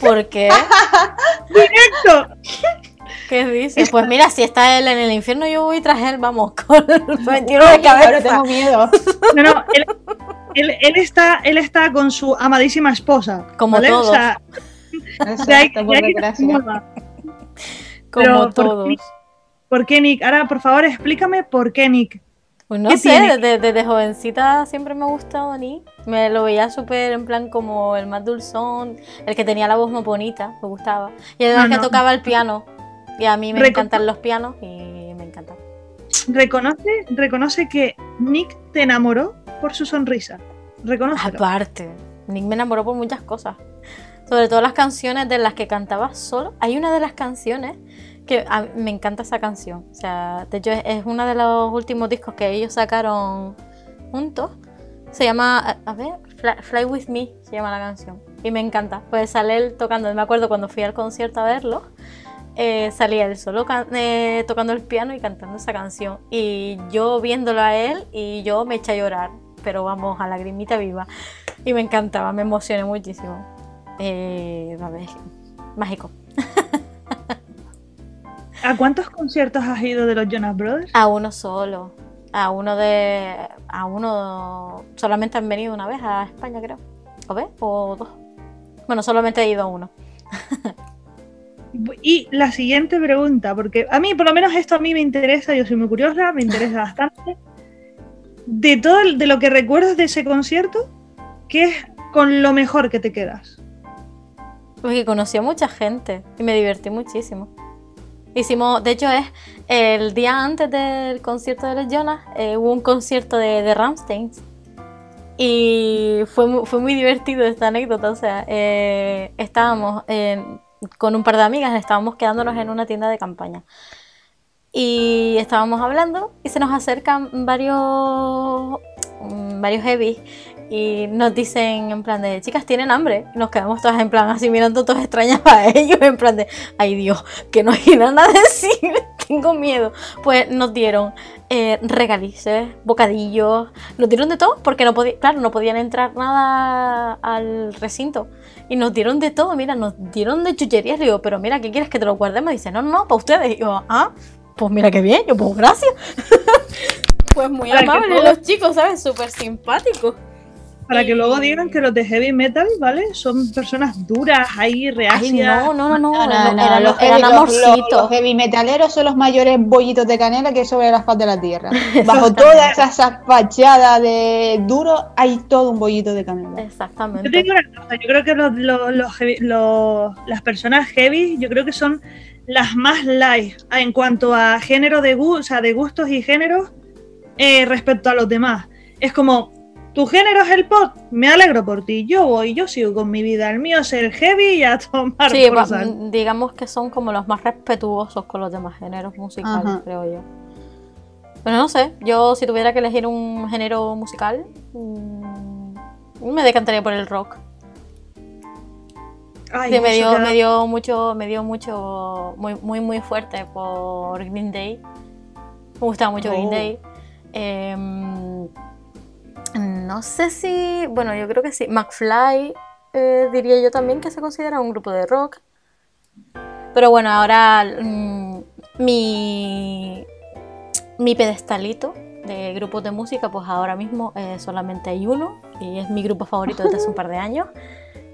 ¿Por qué? ¡Directo! ¿Qué dices? Pues mira, si está él en el infierno, yo voy tras él, vamos, con me tiro de Ahora cabeza. tengo miedo. No, no, él, él- él está, él está con su amadísima esposa. Como ¿vale? todos. O sea, de ahí- Exacto, de por ahí desgracia. Como pero ¿por todos. qué? ¿Por qué Nick? Ahora, por favor, explícame por qué Nick. Pues no ¿Qué sé, tiene? desde, desde jovencita siempre me ha gustado Nick. Me lo veía súper en plan como el más dulzón, el que tenía la voz más bonita, me gustaba. Y el No, que no. tocaba el piano. Y a mí me encantan los pianos y me encanta. Reconoce, reconoce que Nick te enamoró por su sonrisa. Reconócelo. Aparte, Nick me enamoró por muchas cosas. Sobre todo las canciones de las que cantaba solo. Hay una de las canciones que a- me encanta esa canción. O sea, de hecho es, es uno de los últimos discos que ellos sacaron juntos. Se llama, a, a ver, Fly, Fly With Me se llama la canción. Y me encanta. Pues sale él tocando. Me acuerdo cuando fui al concierto a verlo. Eh, salía él solo eh, tocando el piano y cantando esa canción. Y yo viéndolo a él y yo me eché a llorar. Pero vamos, a lagrimita viva. Y me encantaba, me emocioné muchísimo. Eh, a ver, mágico. ¿A cuántos conciertos has ido de los Jonas Brothers? A uno solo. A uno de. A uno. Solamente han venido una vez a España, creo. ¿O ves? O dos. Bueno, solamente he ido a uno. Y la siguiente pregunta, porque a mí, por lo menos esto a mí me interesa, yo soy muy curiosa, me interesa bastante. De todo el- de lo que recuerdas de ese concierto, ¿qué es con lo mejor que te quedas? Porque conocí a mucha gente y me divertí muchísimo. Hicimos, de hecho, es el día antes del concierto de los Jonas, eh, hubo un concierto de, de Rammstein. Y fue, fue muy divertido esta anécdota. O sea, eh, estábamos en- con un par de amigas, estábamos quedándonos en una tienda de campaña. Y estábamos hablando y se nos acercan varios, mm, varios heavy y nos dicen en plan de, chicas, ¿tienen hambre? Y nos quedamos todas en plan así mirando todas extrañas a ellos, en plan de, ay Dios, que nos irán a decir, tengo miedo. Pues nos dieron eh, regalices, bocadillos, nos dieron de todo porque no podía, claro, no podían entrar nada al recinto. Y nos dieron de todo, mira, nos dieron de chucherías. Le digo, pero mira, ¿qué quieres que te lo guardemos? Dice, no, no, para ustedes. Y yo, ah, pues mira qué bien. Yo, pues gracias. pues muy amables los chicos, ¿sabes? Súper simpáticos. Para que luego digan que los de heavy metal, ¿vale? Son personas duras, ahí, reacias. no, no, no, no, No, no, eran, no, eran- los, eran heavy, los- los- amorcitos. los heavy metaleros son los mayores bollitos de canela que hay sobre la faz de la tierra. Bajo toda esa, fachada de duro hay todo un bollito de canela. Yo te Exactamente. digo una cosa, yo creo que los, los- los heavy- los- las personas heavy, yo creo que son las más light en cuanto a género de, o sea, de gustos y géneros eh, respecto a los demás. Es como, tu género es el pop, me alegro por ti, yo voy, yo sigo con mi vida, el mío es el heavy y a tomar Sí, por saco. digamos que son como los más respetuosos con los demás géneros musicales, Ajá. creo yo. Pero no sé, yo si tuviera que elegir un género musical, mm, me decantaría por el rock. Ay, Sí, me dio, me dio mucho, me dio mucho, muy, muy, muy fuerte por Green Day. Me gustaba mucho Green Oh. Day. Em, no sé si, bueno, yo creo que sí. McFly eh, diría yo también que se considera un grupo de rock. Pero bueno, ahora mm, mi, mi pedestalito de grupos de música, pues ahora mismo eh, solamente hay uno y es mi grupo favorito desde hace un par de años.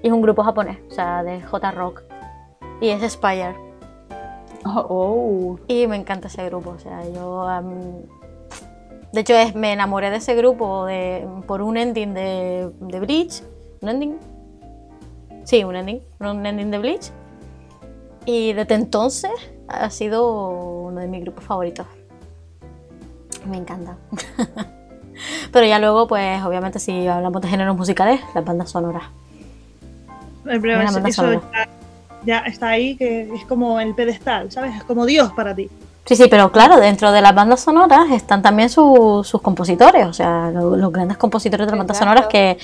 Y es un grupo japonés, o sea, de J-Rock. Y es Spire. Oh, oh. Y me encanta ese grupo, o sea, yo... de hecho, es, me enamoré de ese grupo de, por un ending de, de Bleach. ¿Un ending? Sí, un ending. Un ending de Bleach. Y desde entonces ha sido uno de mis grupos favoritos. Me encanta. Pero ya luego, pues obviamente si hablamos de géneros musicales, las bandas sonoras. Banda eso sonora. ya, ya está ahí, que es como el pedestal, ¿sabes? Es como Dios para ti. Sí, sí, pero claro, dentro de las bandas sonoras están también su- sus compositores, o sea, lo- los grandes compositores de las bandas sonoras que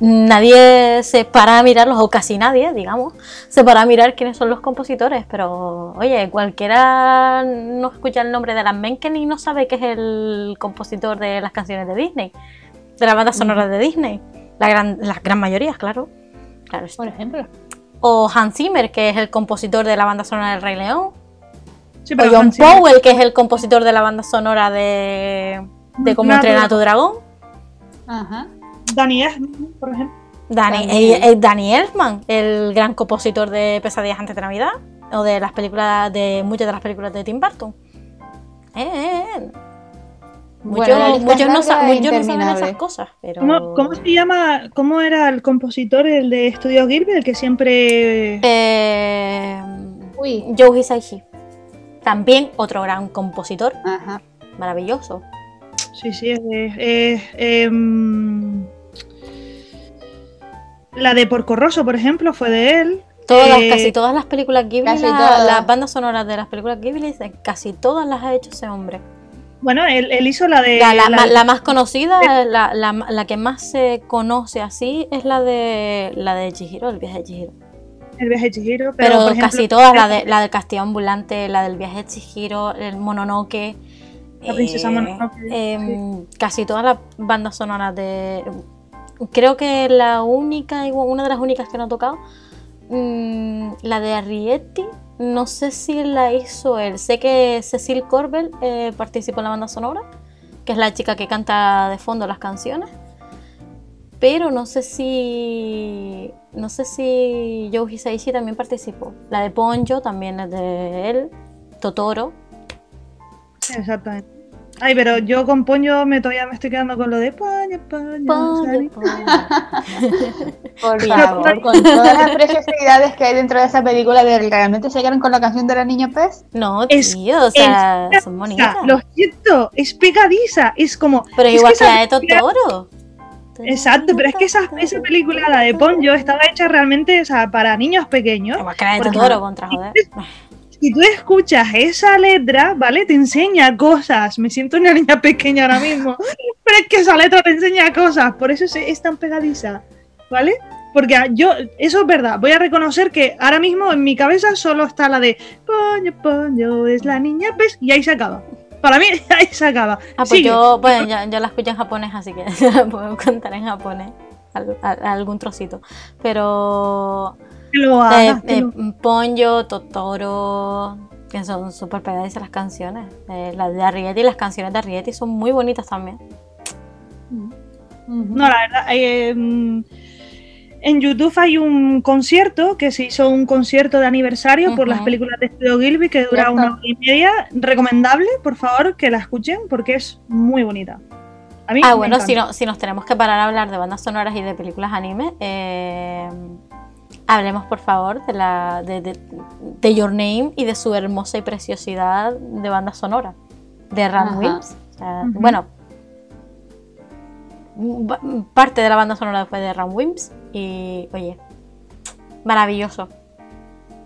nadie se para a mirarlos, o casi nadie, digamos, se para a mirar quiénes son los compositores, pero oye, cualquiera no escucha el nombre de Alan Menken y no sabe que es el compositor de las canciones de Disney, de las bandas sonoras de Disney, la gran, las gran mayoría, claro. claro. Por ejemplo. O Hans Zimmer, que es el compositor de la banda sonora del Rey León. Sí, O John Powell, que es el compositor de la banda sonora de, de Cómo entrenar a tu dragón. Ajá. Danny Elfman, por ejemplo. Danny, Danny Elfman, el gran compositor de Pesadillas antes de Navidad. O de las películas, de muchas de las películas de Tim Burton. Eh, eh, eh. Muchos, Bueno, muchos no, sa- e muchos no saben esas cosas, pero... ¿Cómo, cómo se llama? ¿Cómo era el compositor, el de Estudio Gilbert, el que siempre. Eh, Uy. Joe Hisaishi. También otro gran compositor, Ajá. maravilloso. Sí, sí, es. es- es, em, la de Porco Rosso, por ejemplo, fue de él. Todas, Eh, casi todas las películas Ghibli, casi la- todas. las bandas sonoras de las películas Ghibli, eh, casi todas las ha hecho ese hombre. Bueno, él, él hizo la de. La, la- la ma- de- la más conocida, la, la- la que más se conoce así, es la de la de Chihiro, el viaje de Chihiro. El viaje de Chihiro. Pero, Pero, por ejemplo, casi todas, la de la del castillo ambulante, la del viaje de Chihiro, el Mononoke. La princesa eh, Mononoke, em, Casi todas las bandas sonoras de. Creo que la única, una de las únicas que no he tocado, mm, la de Arrietty, no sé si la hizo él. Sé que Cecil Corbel eh, participó en la banda sonora, que es la chica que canta de fondo las canciones. Pero no sé si. No sé si Joe Hisaishi también participó. La de Ponyo también es de él. Totoro. Exactamente. Ay, pero yo con Poño me todavía me estoy quedando con lo de Poño, Poño. Ponyo, ¿sabes? Ponyo. Por favor, con todas las preciosidades que hay dentro de esa película, ¿de ¿realmente se quedaron con la canción de la niña pez? No, Es- tío, o sea, es- son bonitas. lo siento, es pegadiza, es como. Pero es igual que la de Totoro. Exacto, pero es que esa, esa película, la de Ponyo, estaba hecha realmente o sea, para niños pequeños. Igual que la de Porque- contra joder. Si tú escuchas esa letra, ¿vale? Te enseña cosas. Me siento una niña pequeña ahora mismo. Pero es que esa letra te enseña cosas. Por eso se- es tan pegadiza. ¿Vale? Porque ah, yo, eso es verdad. Voy a reconocer que ahora mismo en mi cabeza solo está la de Poño, Poño, es la niña pez. Y ahí se acaba. Para mí, ahí se acaba. Ah, pues Sigue. yo, bueno, yo, yo la escucho en japonés, así que la puedo contar en japonés. al- al- algún trocito. Pero lo eh, hagas, eh, lo- Ponyo, Totoro, que son súper pegadizas las canciones. Eh, las de Arrietty, las canciones de Arrietty son muy bonitas también. No, la verdad, eh, mm, en YouTube hay un concierto que se hizo un concierto de aniversario por las películas de Estudio Gilby que dura una hora y media. Recomendable, por favor, que la escuchen porque es muy bonita. A mí Ah, me bueno, encanta. si, no, si nos tenemos que parar a hablar de bandas sonoras y de películas anime, eh, hablemos por favor de, la, de, de- de Your Name y de su hermosa y preciosidad de banda sonora, de Ran Ajá. Wilms. O sea, Ujú. Bueno, parte de la banda sonora fue de Ran Wilms y, oye, maravilloso.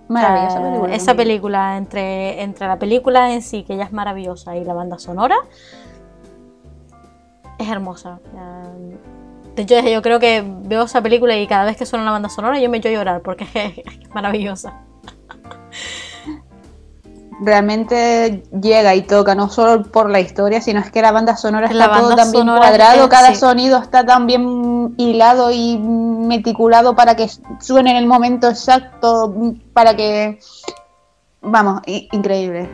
Maravillosa sea, película. Esa película, entre, entre la película en sí, que ella es maravillosa, y la banda sonora, es hermosa. Sea, De hecho, yo creo que veo esa película y cada vez que suena la banda sonora yo me echo a llorar porque es, es maravillosa. Realmente llega y toca, no solo por la historia, sino es que la banda sonora La está todo tan bien cuadrado, cada sí. sonido está tan bien hilado y meticulado para que suene en el momento exacto, para que... Vamos, increíble.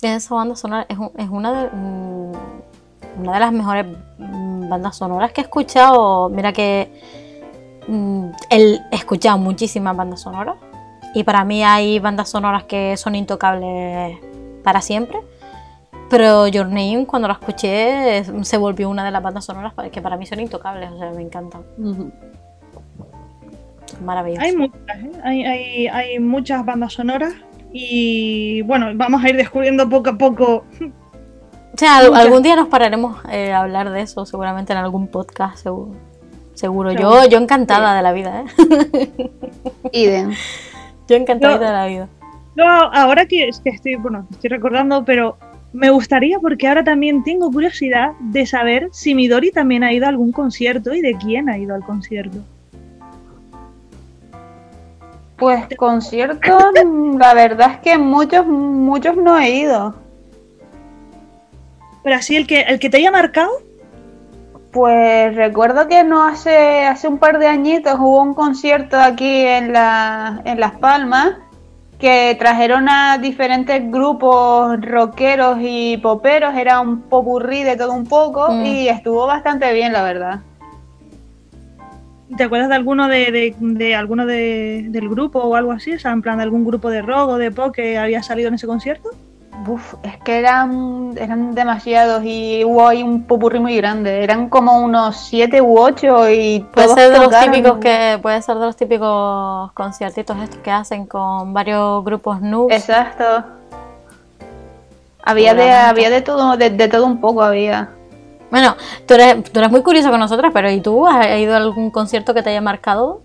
esa banda sonora es, es una, de, mm, una de las mejores mm, bandas sonoras que he escuchado. Mira que mm, he escuchado muchísimas bandas sonoras y para mí hay bandas sonoras que son intocables para siempre. Pero Your Name, cuando la escuché, se volvió una de las bandas sonoras que para mí son intocables, o sea, me encantan. Maravilloso. Hay muchas, ¿eh? hay, hay, hay muchas bandas sonoras y bueno, vamos a ir descubriendo poco a poco. O sea, algún día nos pararemos eh, a hablar de eso, seguramente en algún podcast, seguro. seguro. Yo, yo encantada de la vida, ¿eh? Idem. Yo encantada de la vida. No, ahora que, que estoy, bueno, estoy recordando, pero me gustaría porque ahora también tengo curiosidad de saber si Midori también ha ido a algún concierto y de quién ha ido al concierto. Pues conciertos, la verdad es que muchos, muchos no he ido. Pero así el que, el que te haya marcado. Pues recuerdo que no hace, hace un par de añitos hubo un concierto aquí en, la, en Las Palmas que trajeron a diferentes grupos rockeros y poperos, era un popurrí de todo un poco Mm. y estuvo bastante bien, la verdad. ¿Te acuerdas de alguno de, de, de alguno de, del grupo o algo así? O sea, en plan de algún grupo de rock o de pop que había salido en ese concierto. Uf, es que eran, eran demasiados y hubo ahí un popurrí muy grande. Eran como unos siete u ocho y Puede todos ser de los típicos que puede ser de los típicos conciertitos estos que hacen con varios grupos noobs. Exacto. Había de, había de todo, de, de todo un poco había. Bueno, tú eres, tú eres muy curioso con nosotras, pero ¿y tú has ido a algún concierto que te haya marcado?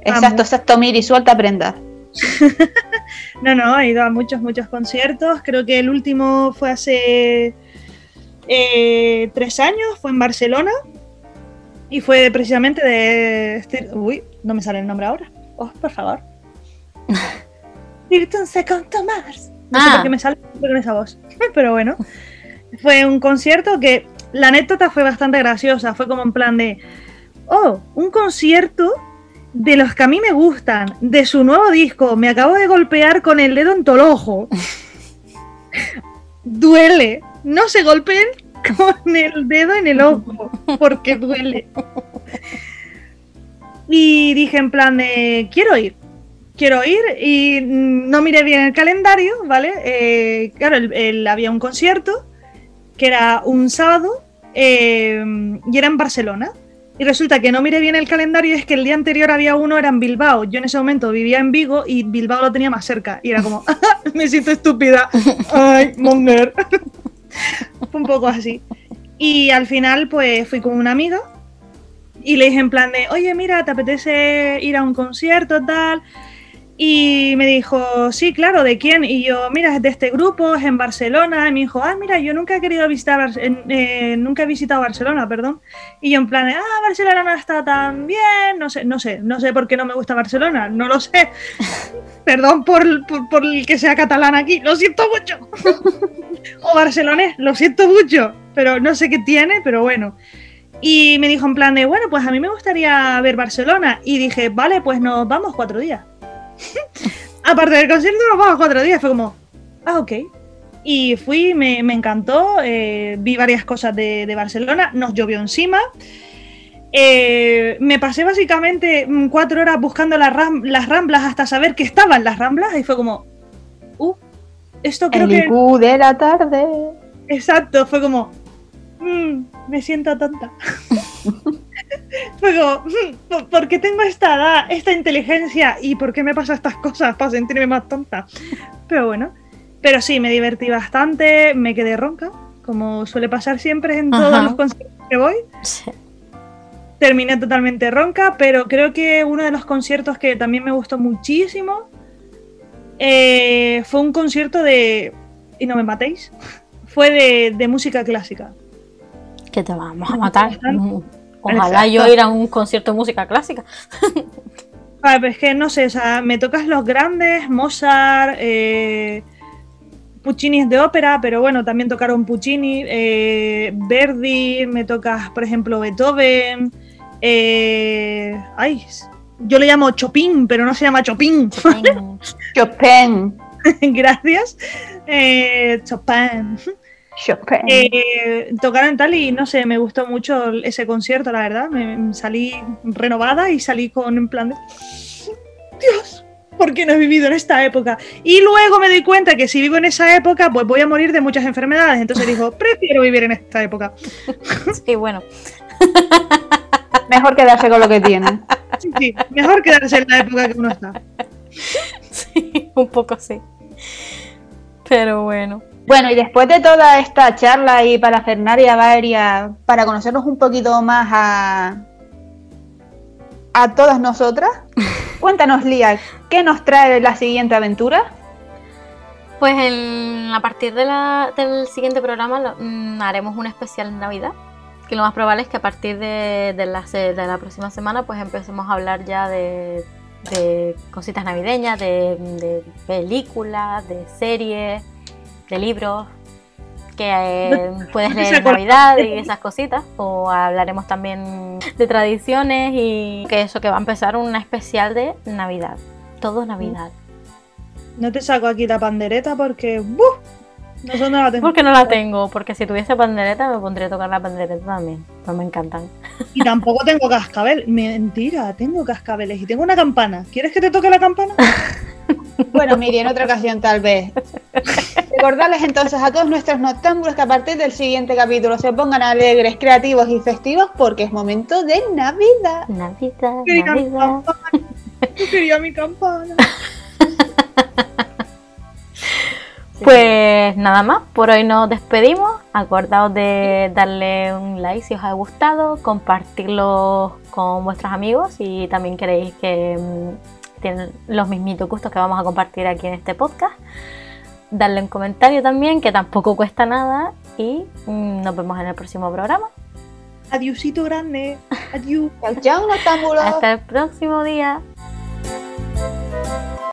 Exacto, exacto, Miri, suelta prenda. No, no, he ido a muchos, muchos conciertos. Creo que el último fue hace eh, tres años, fue en Barcelona. Y fue precisamente de. este- Uy, no me sale el nombre ahora. Oh, por favor. Irte un segundo más. No sé Ah. por qué me sale con esa voz. Pero bueno. Fue un concierto que la anécdota fue bastante graciosa. Fue como en plan de. Oh, un concierto de los que a mí me gustan, de su nuevo disco. Me acabo de golpear con el dedo en todo el ojo. duele. No se golpeen con el dedo en el ojo, porque duele. Y dije en plan de, quiero ir. Quiero ir y mm, no miré bien el calendario, ¿vale? Eh, claro, el- el- había un concierto que era un sábado eh, y era en Barcelona. Y resulta que no miré bien el calendario y es que el día anterior había uno, era en Bilbao. Yo en ese momento vivía en Vigo y Bilbao lo tenía más cerca. Y era como, me siento estúpida. Ay, monger. Fue un poco así. Y al final, pues fui con una amiga y le dije en plan de, oye, mira, ¿te apetece ir a un concierto, tal? Y me dijo, sí, claro, ¿de quién? Y yo, mira, es de este grupo, es en Barcelona. Y me dijo, ah, mira, yo nunca he querido visitar, eh, nunca he visitado Barcelona, perdón. Y yo en plan, de, ah, Barcelona no está tan bien, no sé, no sé, no sé por qué no me gusta Barcelona, no lo sé. Perdón por, por, por el que sea catalán aquí, lo siento mucho. o barcelonés, lo siento mucho, pero no sé qué tiene, pero bueno. Y me dijo en plan de, bueno, pues a mí me gustaría ver Barcelona. Y dije, vale, pues nos vamos cuatro días. Aparte del concierto, nos vamos cuatro días. Fue como, ah, ok. Y fui, me, me encantó, eh, vi varias cosas de, de Barcelona, nos llovió encima. Eh, me pasé básicamente mm, cuatro horas buscando las, ram- las ramblas hasta saber que estaban las ramblas y fue como, uh, esto creo El que... IQ de la tarde. Exacto, fue como, "Mm, me siento tonta. fue como, "Mm, ¿por- ¿por qué tengo esta edad, esta inteligencia y por qué me pasan estas cosas para sentirme más tonta? Pero bueno, pero sí, me divertí bastante, me quedé ronca, como suele pasar siempre en todos Ajá. los conciertos que voy. Sí. Terminé totalmente ronca, pero creo que uno de los conciertos que también me gustó muchísimo eh, fue un concierto de... Y no me matéis. Fue de, de música clásica. Que te vamos a matar. Ojalá yo ir a un concierto de música clásica. Ah, pero es que no sé, o sea, me tocas los grandes, Mozart, eh, Puccini es de ópera, pero bueno, también tocaron Puccini, eh, Verdi, me tocas, por ejemplo, Beethoven, eh, ay, yo le llamo Chopin, pero no se llama Chopin. Chopin. gracias. Eh, Chopin. Chopin. Eh, tocaron tal y no sé, me gustó mucho ese concierto, la verdad. Me, me salí renovada y salí con en plan de. Dios, ¿por qué no he vivido en esta época? Y luego me di cuenta que si vivo en esa época, pues voy a morir de muchas enfermedades. Entonces dijo, prefiero vivir en esta época. Sí, bueno. Mejor quedarse con lo que tiene. Sí, sí, mejor quedarse en la época que uno está. Sí, un poco sí. Pero bueno. Bueno, y después de toda esta charla y parafernaria varia, para conocernos un poquito más a, a todas nosotras, cuéntanos, Lía, ¿qué nos trae la siguiente aventura? Pues en- a partir de la- del siguiente programa lo- mm, haremos un especial en Navidad. Que lo más probable es que a partir de, de la, de la próxima semana pues empecemos a hablar ya de, de cositas navideñas, de, de películas, de series, de libros que eh, puedes leer en. Navidad y esas cositas. O hablaremos también de tradiciones y que eso que va a empezar una especial de Navidad. Todo Navidad. No te saco aquí la pandereta porque. ¡buf! No dónde la tengo. Porque no la tengo, porque si tuviese pandereta me pondría a tocar la pandereta también. Pues me encantan. Y tampoco tengo cascabel. Mentira, tengo cascabeles y tengo una campana. ¿Quieres que te toque la campana? Bueno, Miri, en otra ocasión tal vez. Recordarles entonces a todos nuestros noctámbulos que a partir del siguiente capítulo se pongan alegres, creativos y festivos porque es momento de Navidad. Navidad, Quería mi Navidad. campana. Yo quería mi campana. Pues nada más, por hoy nos despedimos. Acordaos de darle un like si os ha gustado, compartirlo con vuestros amigos y también queréis que mm, tienen los mismitos gustos que vamos a compartir aquí en este podcast. Darle un comentario también, que tampoco cuesta nada. Y mm, nos vemos en el próximo programa. Adiosito grande. Adiós. Chao. Hasta el próximo día.